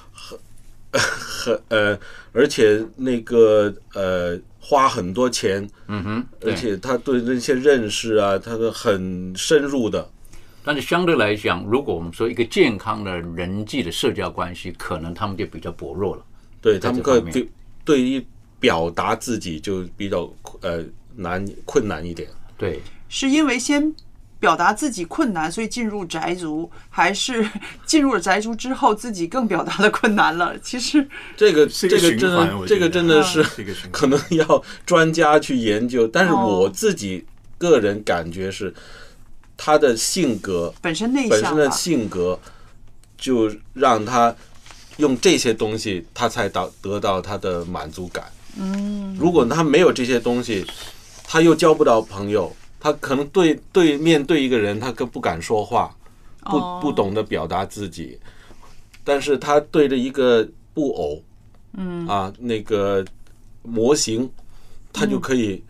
[SPEAKER 3] 很呃，而且那个呃，花很多钱，
[SPEAKER 2] 嗯哼，
[SPEAKER 3] 而且他对那些认识啊，他都很深入的。
[SPEAKER 2] 但是相对来讲，如果我们说一个健康的人际的社交关系，可能他们就比较薄弱了。
[SPEAKER 3] 对他们个
[SPEAKER 2] 在这方面
[SPEAKER 3] 对对于表达自己就比较呃难困难一点。
[SPEAKER 2] 对，
[SPEAKER 1] 是因为先表达自己困难，所以进入宅族，还是 (laughs) 进入了宅族之后自己更表达的困难了？其实
[SPEAKER 3] 这个这个真的这个真的是可能要专家去研究，但是
[SPEAKER 1] 哦。
[SPEAKER 3] 我自己个人感觉是他的性格
[SPEAKER 1] 本身内
[SPEAKER 3] 本身的，性格就让他用这些东西，他才到得到他的满足感。嗯，如果他没有这些东西，他又交不到朋友，他可能对对面对一个人，他更不敢说话，不
[SPEAKER 1] 哦
[SPEAKER 3] 不懂得表达自己。但是他对着一个布偶，嗯啊那个模型，他就可以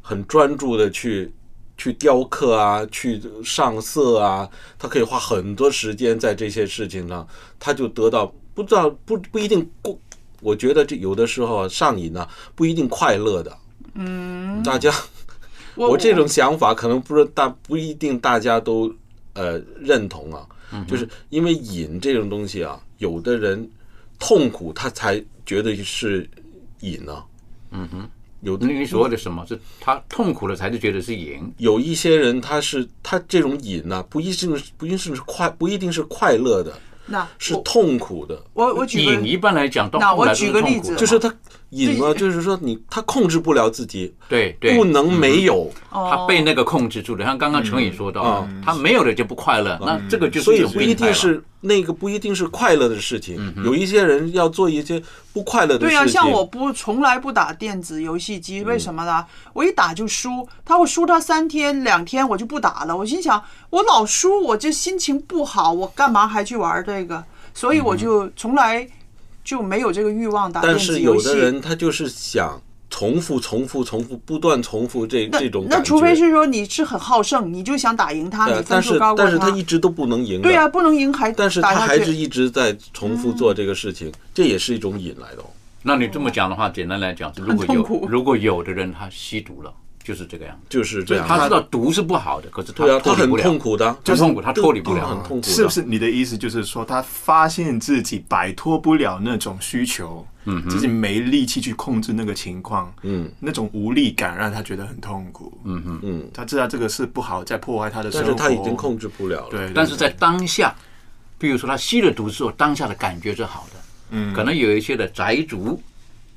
[SPEAKER 3] 很专注的去去雕刻啊，去上色啊，他可以花很多时间在这些事情上，他就得到不知道不不一定过，我觉得这有的时候啊上瘾呢、不一定快乐的，嗯，大家。
[SPEAKER 1] 我
[SPEAKER 3] 我这种想法可能不是大不一定大家都呃认同啊，就是因为瘾这种东西啊，有的人痛苦他才觉得是瘾呢、
[SPEAKER 2] 嗯哼，
[SPEAKER 3] 有的
[SPEAKER 2] 你所谓的什么是他痛苦了才是觉得是瘾，
[SPEAKER 3] 有一些人他是他这种瘾呢、不一定是不一定是快不一定是快乐的，
[SPEAKER 1] 那
[SPEAKER 3] 是痛苦的。
[SPEAKER 1] 我我举个
[SPEAKER 2] 瘾一般来讲到
[SPEAKER 1] 那我举个例子
[SPEAKER 3] 就是他瘾了，就是说你他控制不了自己，
[SPEAKER 2] 对对，
[SPEAKER 3] 不能没有，
[SPEAKER 2] 他被那个控制住了。像刚刚陈宇说到
[SPEAKER 3] 哦，
[SPEAKER 2] 他没有了就不快乐，那这个就是
[SPEAKER 3] 所以不一
[SPEAKER 2] 一种病态了。
[SPEAKER 3] 定是那个不一定是快乐的事情。有一些人要做一些不快乐的事情。
[SPEAKER 1] 对呀、像我不从来不打电子游戏机，为什么呢？我一打就输，他会输他三天两天，我就不打了。我心想，我老输，我这心情不好，我干嘛还去玩这个？所以我就从来就没有这个欲望打电
[SPEAKER 3] 但是
[SPEAKER 1] 子游戏。
[SPEAKER 3] 有的人他就是想重复、重复、重复，不断重复这这种。
[SPEAKER 1] 那除非是说你是很好胜，你就想打赢他，
[SPEAKER 3] 对啊，
[SPEAKER 1] 你分
[SPEAKER 3] 但是
[SPEAKER 1] 数高过
[SPEAKER 3] 但是他一直都不能赢。
[SPEAKER 1] 对呀、不能赢还
[SPEAKER 3] 但是他还是一直在重复做这个事情，这也是一种瘾来的哦。
[SPEAKER 2] 那你这么讲的话，简单来讲，如果有如果有的人他吸毒了，就是这个样子，
[SPEAKER 3] 就是这样。
[SPEAKER 2] 他知道毒是不好的，可是他
[SPEAKER 3] 对啊，他很
[SPEAKER 2] 脱不了。
[SPEAKER 3] 痛苦的，
[SPEAKER 2] 很痛苦，他脱离不了。
[SPEAKER 3] 很痛苦。
[SPEAKER 4] 是不是？你的意思就是说，他发现自己摆脱不了那种需求，嗯，自己没力气去控制那个情况，
[SPEAKER 3] 嗯，
[SPEAKER 4] 那种无力感让他觉得很痛苦，
[SPEAKER 2] 嗯嗯，
[SPEAKER 3] 嗯，
[SPEAKER 4] 他知道这个是不好，在破坏他的生活，
[SPEAKER 3] 但是他已经控制不了了。
[SPEAKER 4] 对，对
[SPEAKER 2] 但是在当下，比如说他吸了毒之后，当下的感觉是好的，
[SPEAKER 4] 嗯。
[SPEAKER 2] 可能有一些的宅族，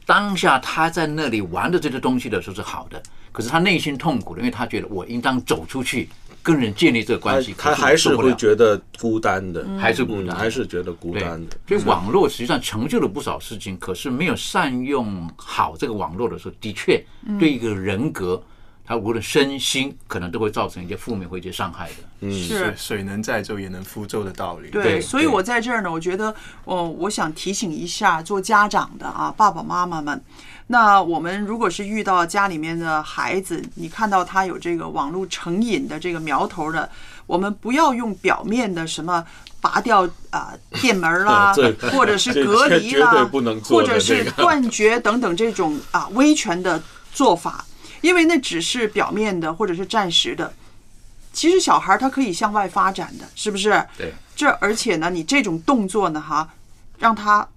[SPEAKER 2] 当下他在那里玩的这些东西的时候是好的，可是他内心痛苦的，因为他觉得我应当走出去，跟人建立这个关系，
[SPEAKER 3] 他还是会觉得孤单的，
[SPEAKER 2] 还是孤单
[SPEAKER 3] 嗯还是觉得孤单的。
[SPEAKER 2] 所以网络实际上成就了不少事情，可是没有善用好这个网络的时候，的确对一个人格，他无论身心，可能都会造成一些负面或一些伤害的。
[SPEAKER 3] 嗯，
[SPEAKER 1] 是
[SPEAKER 4] 水水能载舟也能覆舟的道理。
[SPEAKER 1] 对，所以我在这儿呢，我觉得，哦，我想提醒一下做家长的啊，爸爸妈妈们。那我们如果是遇到家里面的孩子，你看到他有这个网络成瘾的这个苗头的，我们不要用表面的什么拔掉啊、电门啦，(laughs) (laughs) 或者是隔离啦或者是断绝等等这种啊威权的做法，因为那只是表面的或者是暂时的。其实小孩儿他可以向外发展的，是不是？
[SPEAKER 2] 对，
[SPEAKER 1] 这而且呢，你这种动作呢，哈，让他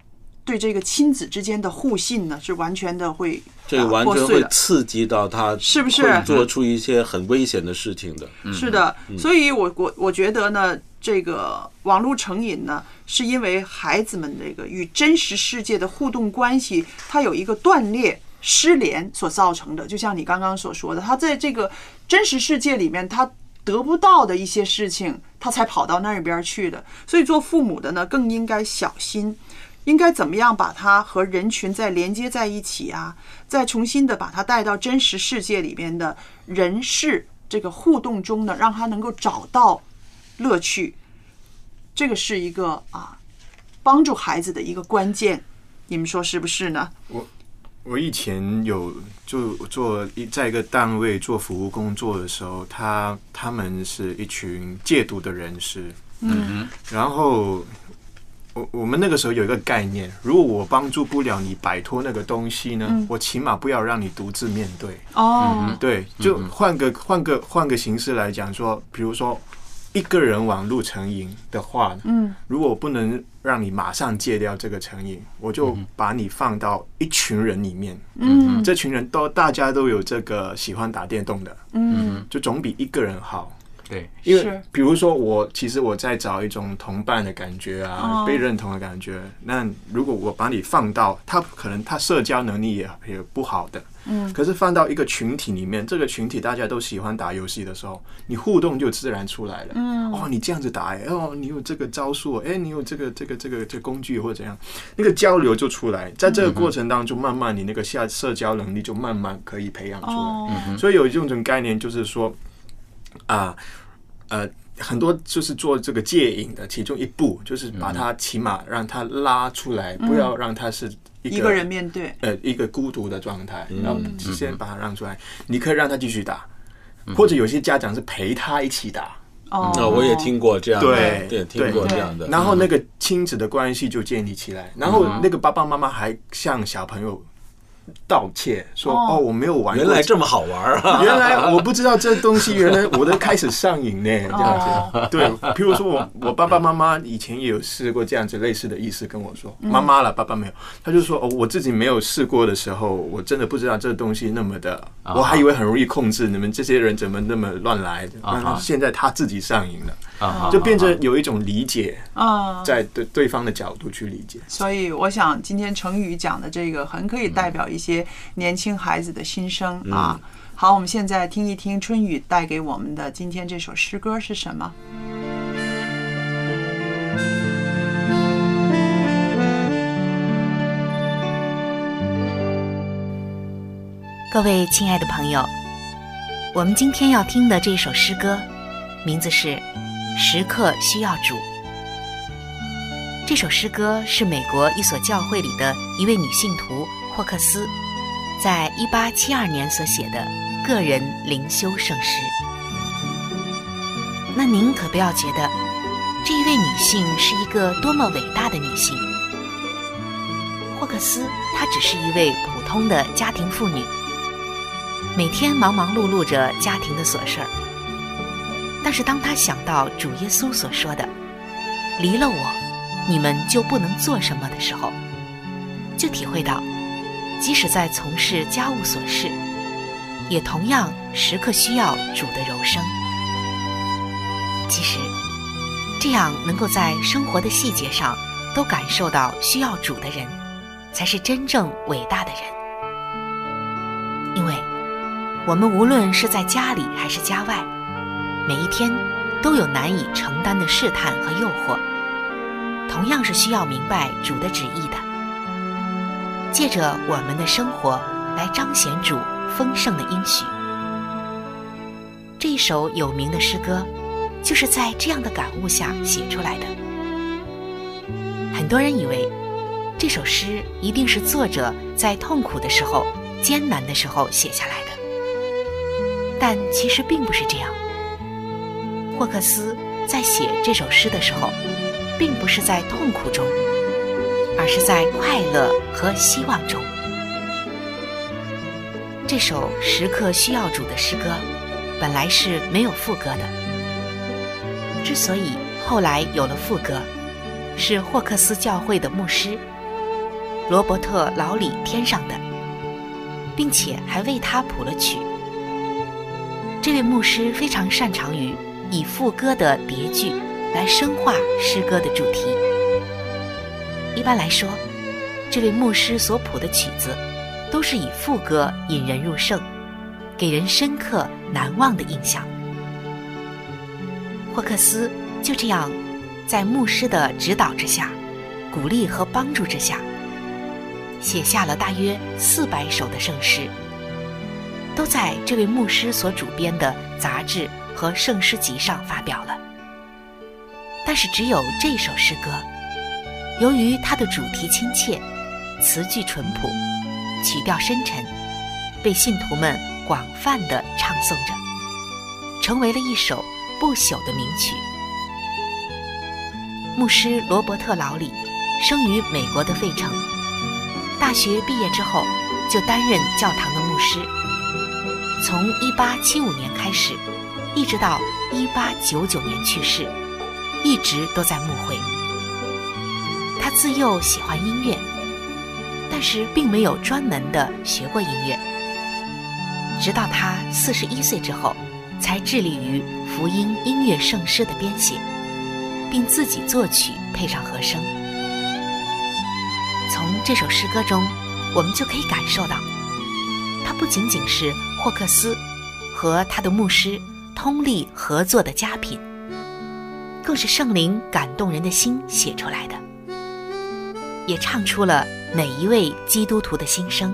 [SPEAKER 1] 对这个亲子之间的互信呢，是完全的会
[SPEAKER 3] 这
[SPEAKER 1] 啊
[SPEAKER 3] 完全会。刺激到他，
[SPEAKER 1] 是不是
[SPEAKER 3] 做出一些很危险的事情的？
[SPEAKER 1] 是的，所以我我我觉得呢，这个网络成瘾呢，是因为孩子们这个与真实世界的互动关系，它有一个断裂。失联所造成的，就像你刚刚所说的，他在这个真实世界里面，他得不到的一些事情，他才跑到那边去的。所以做父母的呢，更应该小心，应该怎么样把它和人群再连接在一起啊，再重新的把它带到真实世界里边的人事这个互动中呢，让他能够找到乐趣。这个是一个啊，帮助孩子的一个关键。你们说是不是呢？
[SPEAKER 4] 我我以前有就做一在一个单位做服务工作的时候，他他们是一群戒毒的人士，
[SPEAKER 1] 嗯
[SPEAKER 4] 然后我我们那个时候有一个概念，如果我帮助不了你摆脱那个东西呢，
[SPEAKER 1] 嗯。
[SPEAKER 4] 我起码不要让你独自面对。
[SPEAKER 1] 哦，
[SPEAKER 4] 对，就换个换个换个形式来讲说，比如说一个人网路成瘾的话，
[SPEAKER 1] 嗯。
[SPEAKER 4] 如果我不能让你马上戒掉这个成瘾，我就把你放到一群人里面，
[SPEAKER 1] 嗯。
[SPEAKER 4] 这群人都大家都有这个喜欢打电动的，
[SPEAKER 1] 嗯。
[SPEAKER 4] 就总比一个人好。
[SPEAKER 2] 对，
[SPEAKER 4] 因为比如说我其实我在找一种同伴的感觉啊，
[SPEAKER 1] 哦
[SPEAKER 4] 被认同的感觉。那如果我把你放到他可能他社交能力也也不好的，
[SPEAKER 1] 嗯
[SPEAKER 4] 可是放到一个群体里面，这个群体大家都喜欢打游戏的时候，你互动就自然出来了。
[SPEAKER 1] 嗯
[SPEAKER 4] 哦，你这样子打哎，哦，你有这个招数，哎，你有这个这个这个这个工具或者怎样，那个交流就出来。在这个过程当中，慢慢你那个下社交能力就慢慢可以培养出来。
[SPEAKER 1] 哦
[SPEAKER 4] 所以有一种种概念，就是说，啊呃，很多就是做这个戒瘾的其中一步，就是把他起码让他拉出来，不要让他是一个
[SPEAKER 1] 一个人面对，
[SPEAKER 4] 呃一个孤独的状态，
[SPEAKER 3] 嗯。
[SPEAKER 4] 然后先把他让出来。你可以让他继续打，或者有些家长是陪他一起打。
[SPEAKER 1] 哦，
[SPEAKER 3] 那我也听过这样的，
[SPEAKER 4] 对
[SPEAKER 3] 对，听过这样的。
[SPEAKER 4] 然后那个亲子的关系就建立起来，然后那个爸爸妈妈还向小朋友道歉说：“
[SPEAKER 1] 哦。
[SPEAKER 4] 哦，我没有玩过，
[SPEAKER 3] 原来这么好玩啊！(laughs)
[SPEAKER 4] 原来我不知道这东西，原来我都开始上瘾呢，这样
[SPEAKER 1] 哦
[SPEAKER 4] 子。对，譬如说我我爸爸妈妈以前也有试过这样子类似的意思跟我说，
[SPEAKER 1] 嗯。
[SPEAKER 4] 妈妈了，爸爸没有，他就说哦，我自己没有试过的时候，我真的不知道这东西那么的，
[SPEAKER 2] 啊。
[SPEAKER 4] 我还以为很容易控制，你们这些人怎么那么乱来？
[SPEAKER 2] 然
[SPEAKER 4] 后现在他自己上瘾了，
[SPEAKER 2] 啊
[SPEAKER 4] 就变成有一种理解，
[SPEAKER 1] 啊，
[SPEAKER 4] 在对对方的角度去理解。
[SPEAKER 1] 所以我想今天成语讲的这个很可以代表一些年轻孩子的心声啊。好，我们现在听一听春雨带给我们的今天这首诗歌是什么？
[SPEAKER 6] 各位亲爱的朋友，我们今天要听的这首诗歌，名字是《时刻需要主》。这首诗歌是美国一所教会里的一位女信徒霍克斯，在1872年所写的个人灵修圣诗。那您可不要觉得这一位女性是一个多么伟大的女性。霍克斯她只是一位普通的家庭妇女。每天忙忙碌碌着家庭的琐事儿，但是当他想到主耶稣所说的“离了我，你们就不能做什么”的时候，就体会到，即使在从事家务琐事，也同样时刻需要主的柔声。其实，这样能够在生活的细节上都感受到需要主的人，才是真正伟大的人，因为。我们无论是在家里还是家外，每一天都有难以承担的试探和诱惑，同样是需要明白主的旨意的。借着我们的生活来彰显主丰盛的应许。这一首有名的诗歌，就是在这样的感悟下写出来的。很多人以为这首诗一定是作者在痛苦的时候、艰难的时候写下来的。但其实并不是这样。霍克斯在写这首诗的时候，并不是在痛苦中，而是在快乐和希望中。这首时刻需要主的诗歌，本来是没有副歌的。之所以后来有了副歌，是霍克斯教会的牧师罗伯特·老李添上的，并且还为他谱了曲。这位牧师非常擅长于以副歌的叠句来深化诗歌的主题。一般来说，这位牧师所谱的曲子都是以副歌引人入胜，给人深刻难忘的印象。霍克斯就这样，在牧师的指导之下、鼓励和帮助之下，写下了大约四百首的圣诗。都在这位牧师所主编的杂志和圣诗集上发表了。但是只有这首诗歌，由于它的主题亲切、词句淳朴、曲调深沉，被信徒们广泛的唱诵着，成为了一首不朽的名曲。牧师罗伯特·劳里生于美国的费城，大学毕业之后就担任教堂的牧师。从1875年开始，一直到1899年去世，一直都在牧会。自幼喜欢音乐，但是并没有专门的学过音乐。直到他41岁之后，才致力于福音音乐圣诗的编写，并自己作曲配上和声。从这首诗歌中，我们就可以感受到，它不仅仅是霍克斯和他的牧师通力合作的佳品，更是圣灵感动人的心写出来的，也唱出了每一位基督徒的心声，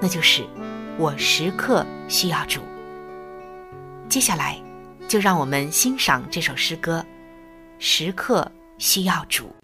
[SPEAKER 6] 那就是我时刻需要主。接下来，就让我们欣赏这首诗歌。时刻需要主。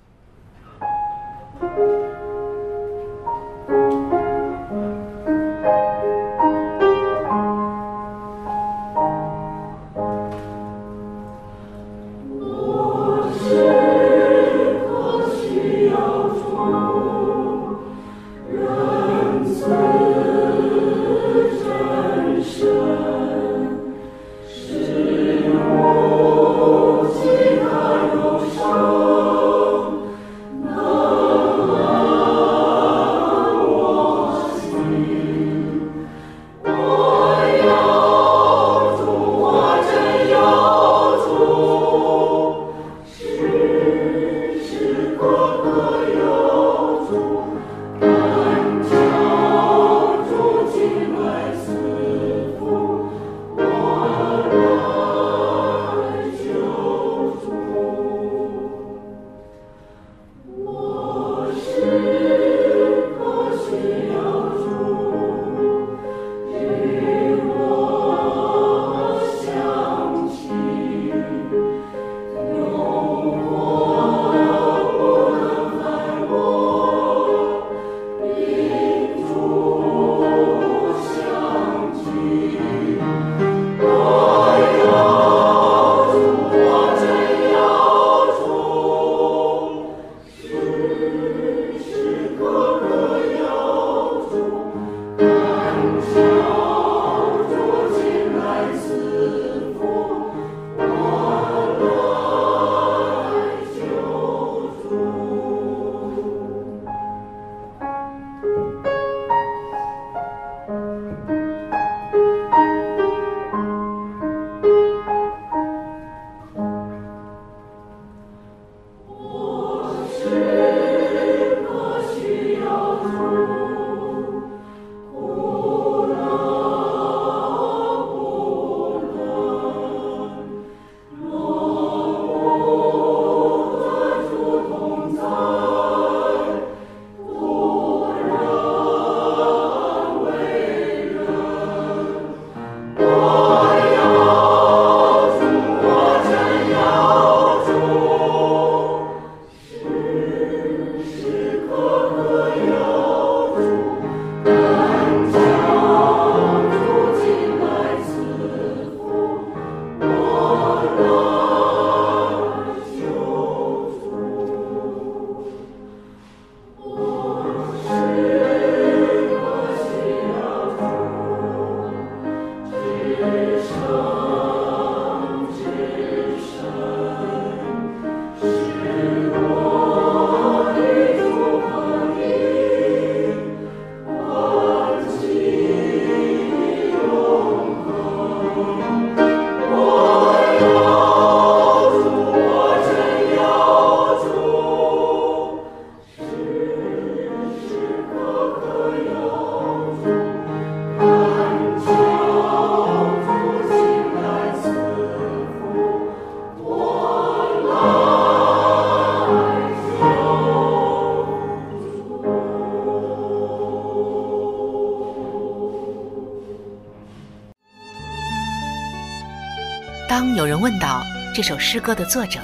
[SPEAKER 6] 这首诗歌的作者，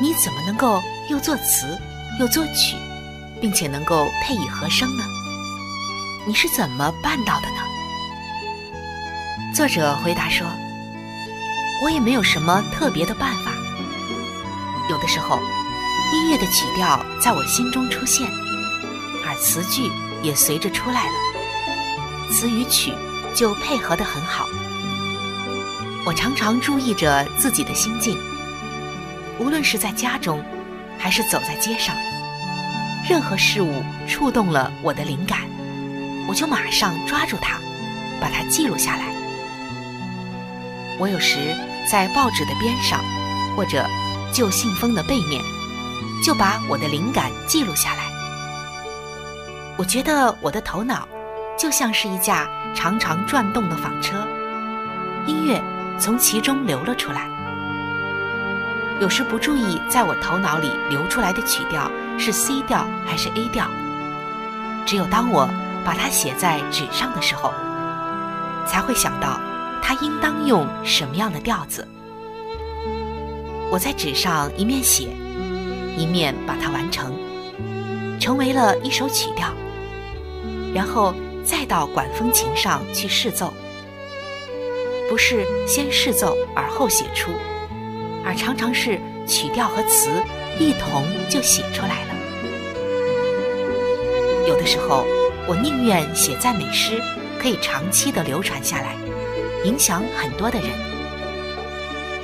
[SPEAKER 6] 你怎么能够又作词又作曲，并且能够配以和声呢？你是怎么办到的呢？作者回答说：“我也没有什么特别的办法。有的时候，音乐的曲调在我心中出现，而词句也随着出来了，词与曲就配合得很好。”我常常注意着自己的心境，无论是在家中，还是走在街上，任何事物触动了我的灵感，我就马上抓住它，把它记录下来。我有时在报纸的边上，或者旧信封的背面，就把我的灵感记录下来。我觉得我的头脑就像是一架常常转动的纺车，从其中流了出来。有时不注意，在我头脑里流出来的曲调是 C 调还是 A 调。只有当我把它写在纸上的时候，才会想到它应当用什么样的调子。我在纸上一面写，一面把它完成，成为了一首曲调，然后再到管风琴上去试奏。不是先试奏而后写出，而常常是曲调和词一同就写出来了。有的时候，我宁愿写赞美诗，可以长期的流传下来，影响很多的人。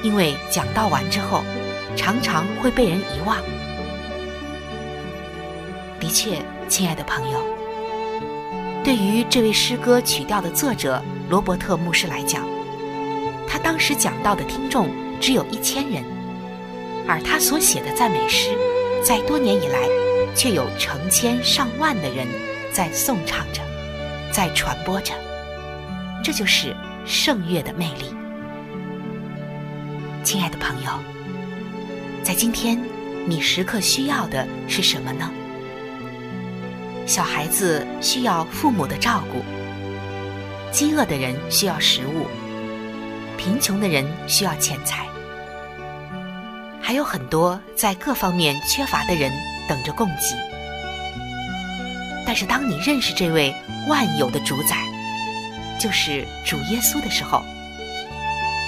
[SPEAKER 6] 因为讲到完之后，常常会被人遗忘。的确，亲爱的朋友，对于这位诗歌曲调的作者罗伯特牧师来讲，他当时讲到的听众只有一千人，而他所写的赞美诗，在多年以来，却有成千上万的人在颂唱着，在传播着。这就是圣乐的魅力。亲爱的朋友，在今天，你时刻需要的是什么呢？小孩子需要父母的照顾，饥饿的人需要食物。贫穷的人需要钱财，还有很多在各方面缺乏的人等着供给。但是，当你认识这位万有的主宰，就是主耶稣的时候，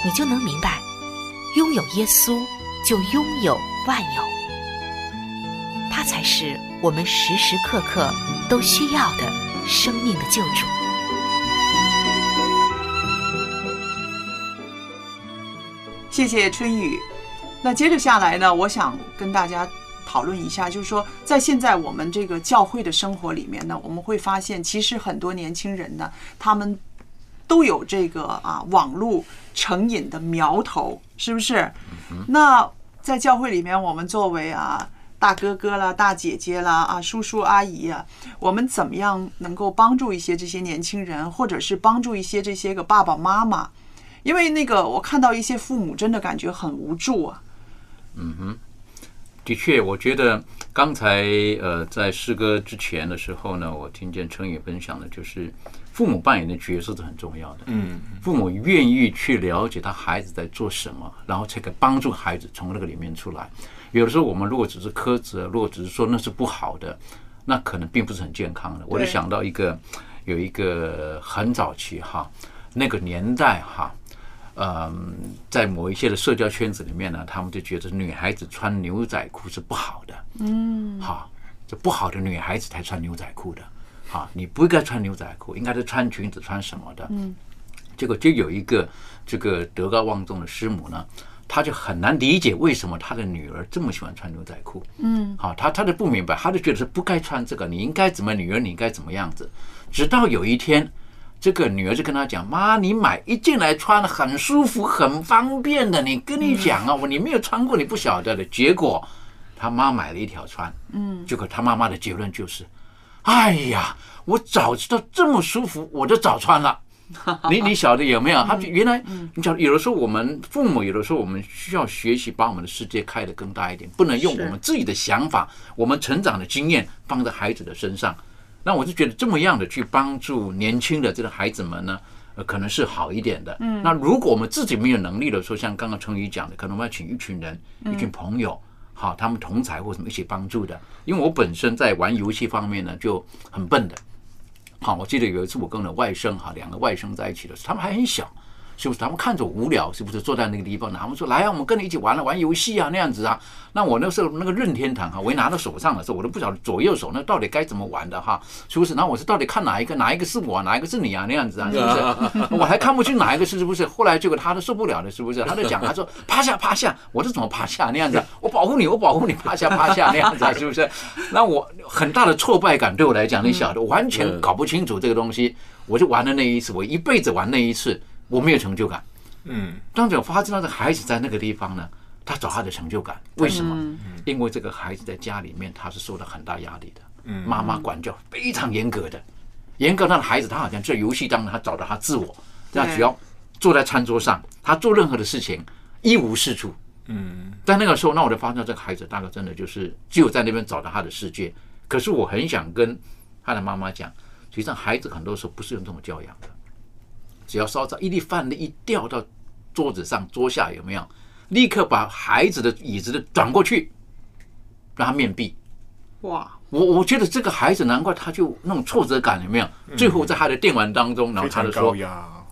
[SPEAKER 6] 你就能明白，拥有耶稣就拥有万有，他才是我们时时刻刻都需要的生命的救主。
[SPEAKER 1] 谢谢春雨。那接着下来呢，我想跟大家讨论一下，就是说，在现在我们这个教会的生活里面呢，我们会发现，其实很多年轻人呢，他们都有这个啊网络成瘾的苗头，是不是？那在教会里面，我们作为啊大哥哥啦、大姐姐啦、啊叔叔阿姨啊，我们怎么样能够帮助一些这些年轻人，或者是帮助一些这些个爸爸妈妈？因为那个，我看到一些父母真的感觉很无助啊。
[SPEAKER 2] 嗯哼，的确，我觉得刚才呃，在诗歌之前的时候呢，我听见陈宇分享的，就是父母扮演的角色是很重要的。
[SPEAKER 4] 嗯，
[SPEAKER 2] 父母愿意去了解他孩子在做什么，然后才可以帮助孩子从那个里面出来。有的时候，我们如果只是苛责，如果只是说那是不好的，那可能并不是很健康的。我就想到一个，有一个很早期哈，那个年代哈。嗯，在某一些的社交圈子里面呢，他们就觉得女孩子穿牛仔裤是不好的。
[SPEAKER 1] 嗯，
[SPEAKER 2] 好，这不好的女孩子才穿牛仔裤的。啊，你不应该穿牛仔裤，应该是穿裙子穿什么的。
[SPEAKER 1] 嗯，
[SPEAKER 2] 结果就有一个这个德高望重的师母呢，她就很难理解为什么她的女儿这么喜欢穿牛仔裤。
[SPEAKER 1] 嗯，
[SPEAKER 2] 好，她她就不明白，她就觉得是不该穿这个，你应该怎么女儿你应该怎么样子。直到有一天。这个女儿就跟他讲：“妈，你买一进来穿，很舒服，很方便的。你跟你讲啊，我你没有穿过，你不晓得的。结果他妈买了一条穿，
[SPEAKER 1] 嗯，
[SPEAKER 2] 结果他妈妈的结论就是：哎呀，我早知道这么舒服，我就早穿了。(laughs) 你你晓得有没有？他原来你晓得，有的时候我们父母，有的时候我们需要学习，把我们的世界开得更大一点，不能用我们自己的想法、我们成长的经验放在孩子的身上。”那我就觉得这么样的去帮助年轻的这个孩子们呢，呃，可能是好一点的。
[SPEAKER 1] 嗯，
[SPEAKER 2] 那如果我们自己没有能力的时候，像刚刚成宇讲的，可能我们要请一群人、一群朋友，好，他们同才或什么一起帮助的。因为我本身在玩游戏方面呢就很笨的。好，我记得有一次我跟我的外甥哈，两个外甥在一起的时候，他们还很小。是不是他们看着我无聊？是不是坐在那个地方？他们说：“来啊，我们跟你一起玩了玩游戏啊，那样子啊。”那我那时候那个任天堂哈，我一拿到手上的时候，我都不晓得左右手那到底该怎么玩的哈，是不是？然后我是到底看哪一个，哪一个是我，哪一个是你啊？那样子啊，是不是？(laughs) 我还看不清哪一个是是不是？后来结果他都受不了了，是不是？他就讲，他说：“趴下，趴下。”我是怎么趴下那样子？我保护你，我保护你，趴下，趴下那样子啊，是不是？(laughs) 那我很大的挫败感对我来讲，你晓得，完全搞不清楚这个东西。我就玩了那一次，我一辈子玩那一次，我没有成就感。
[SPEAKER 4] 嗯，
[SPEAKER 2] 当我发现那个孩子在那个地方呢，他找他的成就感，为什么？因为这个孩子在家里面他是受到很大压力的，
[SPEAKER 4] 嗯，
[SPEAKER 2] 妈妈管教非常严格的，严格他的孩子他好像在游戏当中他找到他自我，那只要坐在餐桌上，他做任何的事情一无是处，
[SPEAKER 4] 嗯，
[SPEAKER 2] 在那个时候，那我就发现这个孩子大概真的就是只有在那边找到他的世界。可是我很想跟他的妈妈讲，实际上孩子很多时候不是用这种教养的。只要稍早，一粒饭粒一掉到桌子上、桌下，有没有？立刻把孩子的椅子的转过去，让他面壁。
[SPEAKER 1] 哇，
[SPEAKER 2] 我我觉得这个孩子难怪他就那种挫折感有没有？最后在他的电玩当中，然后他就说。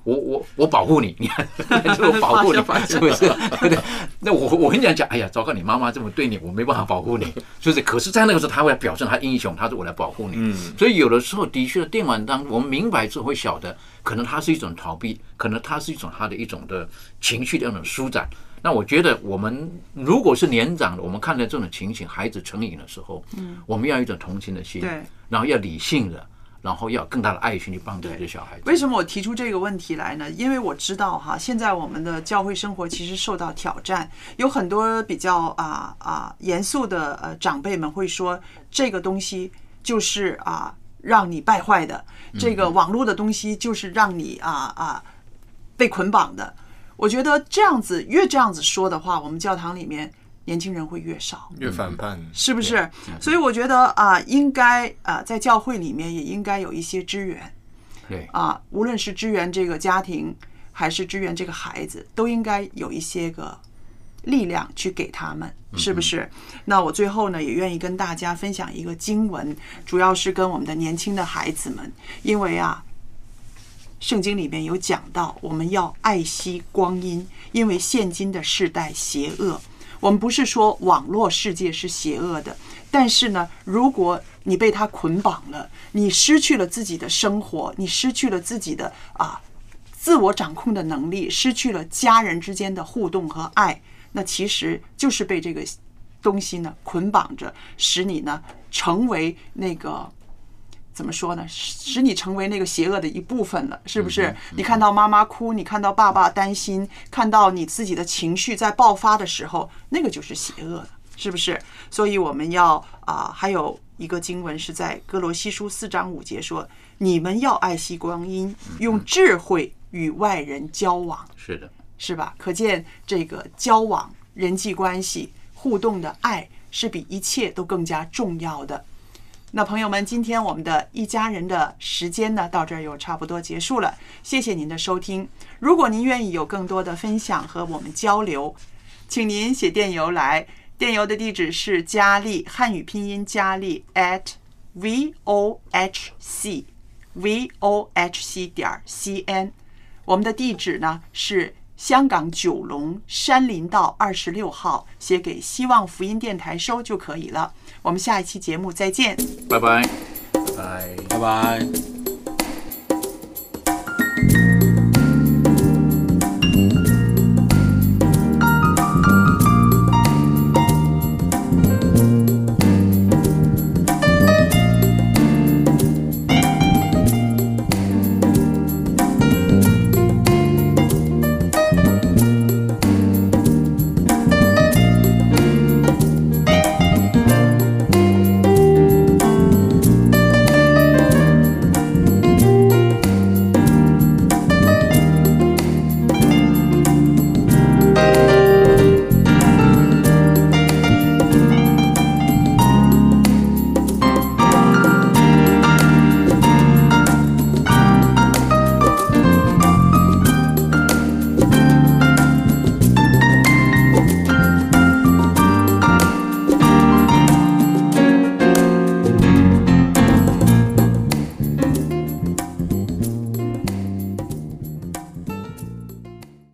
[SPEAKER 2] 我我我保护你，你看，我保护你，(laughs) (laughs) 是不是？对 (laughs) 不对？那我我跟你讲讲，哎呀，糟糕，你妈妈这么对你，我没办法保护你，是不是？可是，在那个时候，他会表现他英雄，他说我来保护你。
[SPEAKER 4] 嗯，
[SPEAKER 2] 所以有的时候，的确，电玩当中，我们明白之后会晓得，可能它是一种逃避，可能它是一种他的一种的情绪的那种舒展。那我觉得，我们如果是年长的，我们看到这种情形，孩子成瘾的时候，
[SPEAKER 1] 嗯，
[SPEAKER 2] 我们要有一种同情的心，
[SPEAKER 1] 对，
[SPEAKER 2] 然后要理性的，然后要更大的爱心去帮助这些小孩子。
[SPEAKER 1] 为什么我提出这个问题来呢？因为我知道哈，现在我们的教会生活其实受到挑战，有很多比较啊啊严肃的呃长辈们会说，这个东西就是啊让你败坏的，这个网络的东西就是让你啊啊被捆绑的。我觉得这样子越这样子说的话，我们教堂里面年轻人会越少。
[SPEAKER 4] 越反叛，
[SPEAKER 1] 是不是？所以我觉得啊，应该啊，在教会里面也应该有一些支援
[SPEAKER 2] 对，
[SPEAKER 1] 啊，无论是支援这个家庭，还是支援这个孩子，都应该有一些个力量去给他们，是不是？那我最后呢，也愿意跟大家分享一个经文，主要是跟我们的年轻的孩子们，因为啊。圣经里面有讲到，我们要爱惜光阴，因为现今的世代邪恶。我们不是说网络世界是邪恶的，但是呢，如果你被它捆绑了，你失去了自己的生活，你失去了自己的啊自我掌控的能力，失去了家人之间的互动和爱，那其实就是被这个东西呢捆绑着，使你呢成为那个。怎么说呢？使你成为那个邪恶的一部分了，是不是？你看到妈妈哭，你看到爸爸担心，看到你自己的情绪在爆发的时候，那个就是邪恶的，是不是？所以我们要啊，还有一个经文是在哥罗西书四章五节说：“你们要爱惜光阴，用智慧与外人交往。”
[SPEAKER 2] 是的，
[SPEAKER 1] 是吧？可见这个交往、人际关系、互动的爱是比一切都更加重要的。那朋友们，今天我们的一家人的时间呢，到这儿又差不多结束了。谢谢您的收听。如果您愿意有更多的分享和我们交流，请您写电邮来，电邮的地址是佳丽汉语拼音佳丽 at v o h c v o h c 点 c n。我们的地址呢是香港九龙山林道二十六号，写给希望福音电台收就可以了。我们下一期节目再见。
[SPEAKER 2] 拜拜。
[SPEAKER 4] 拜。
[SPEAKER 3] 拜拜。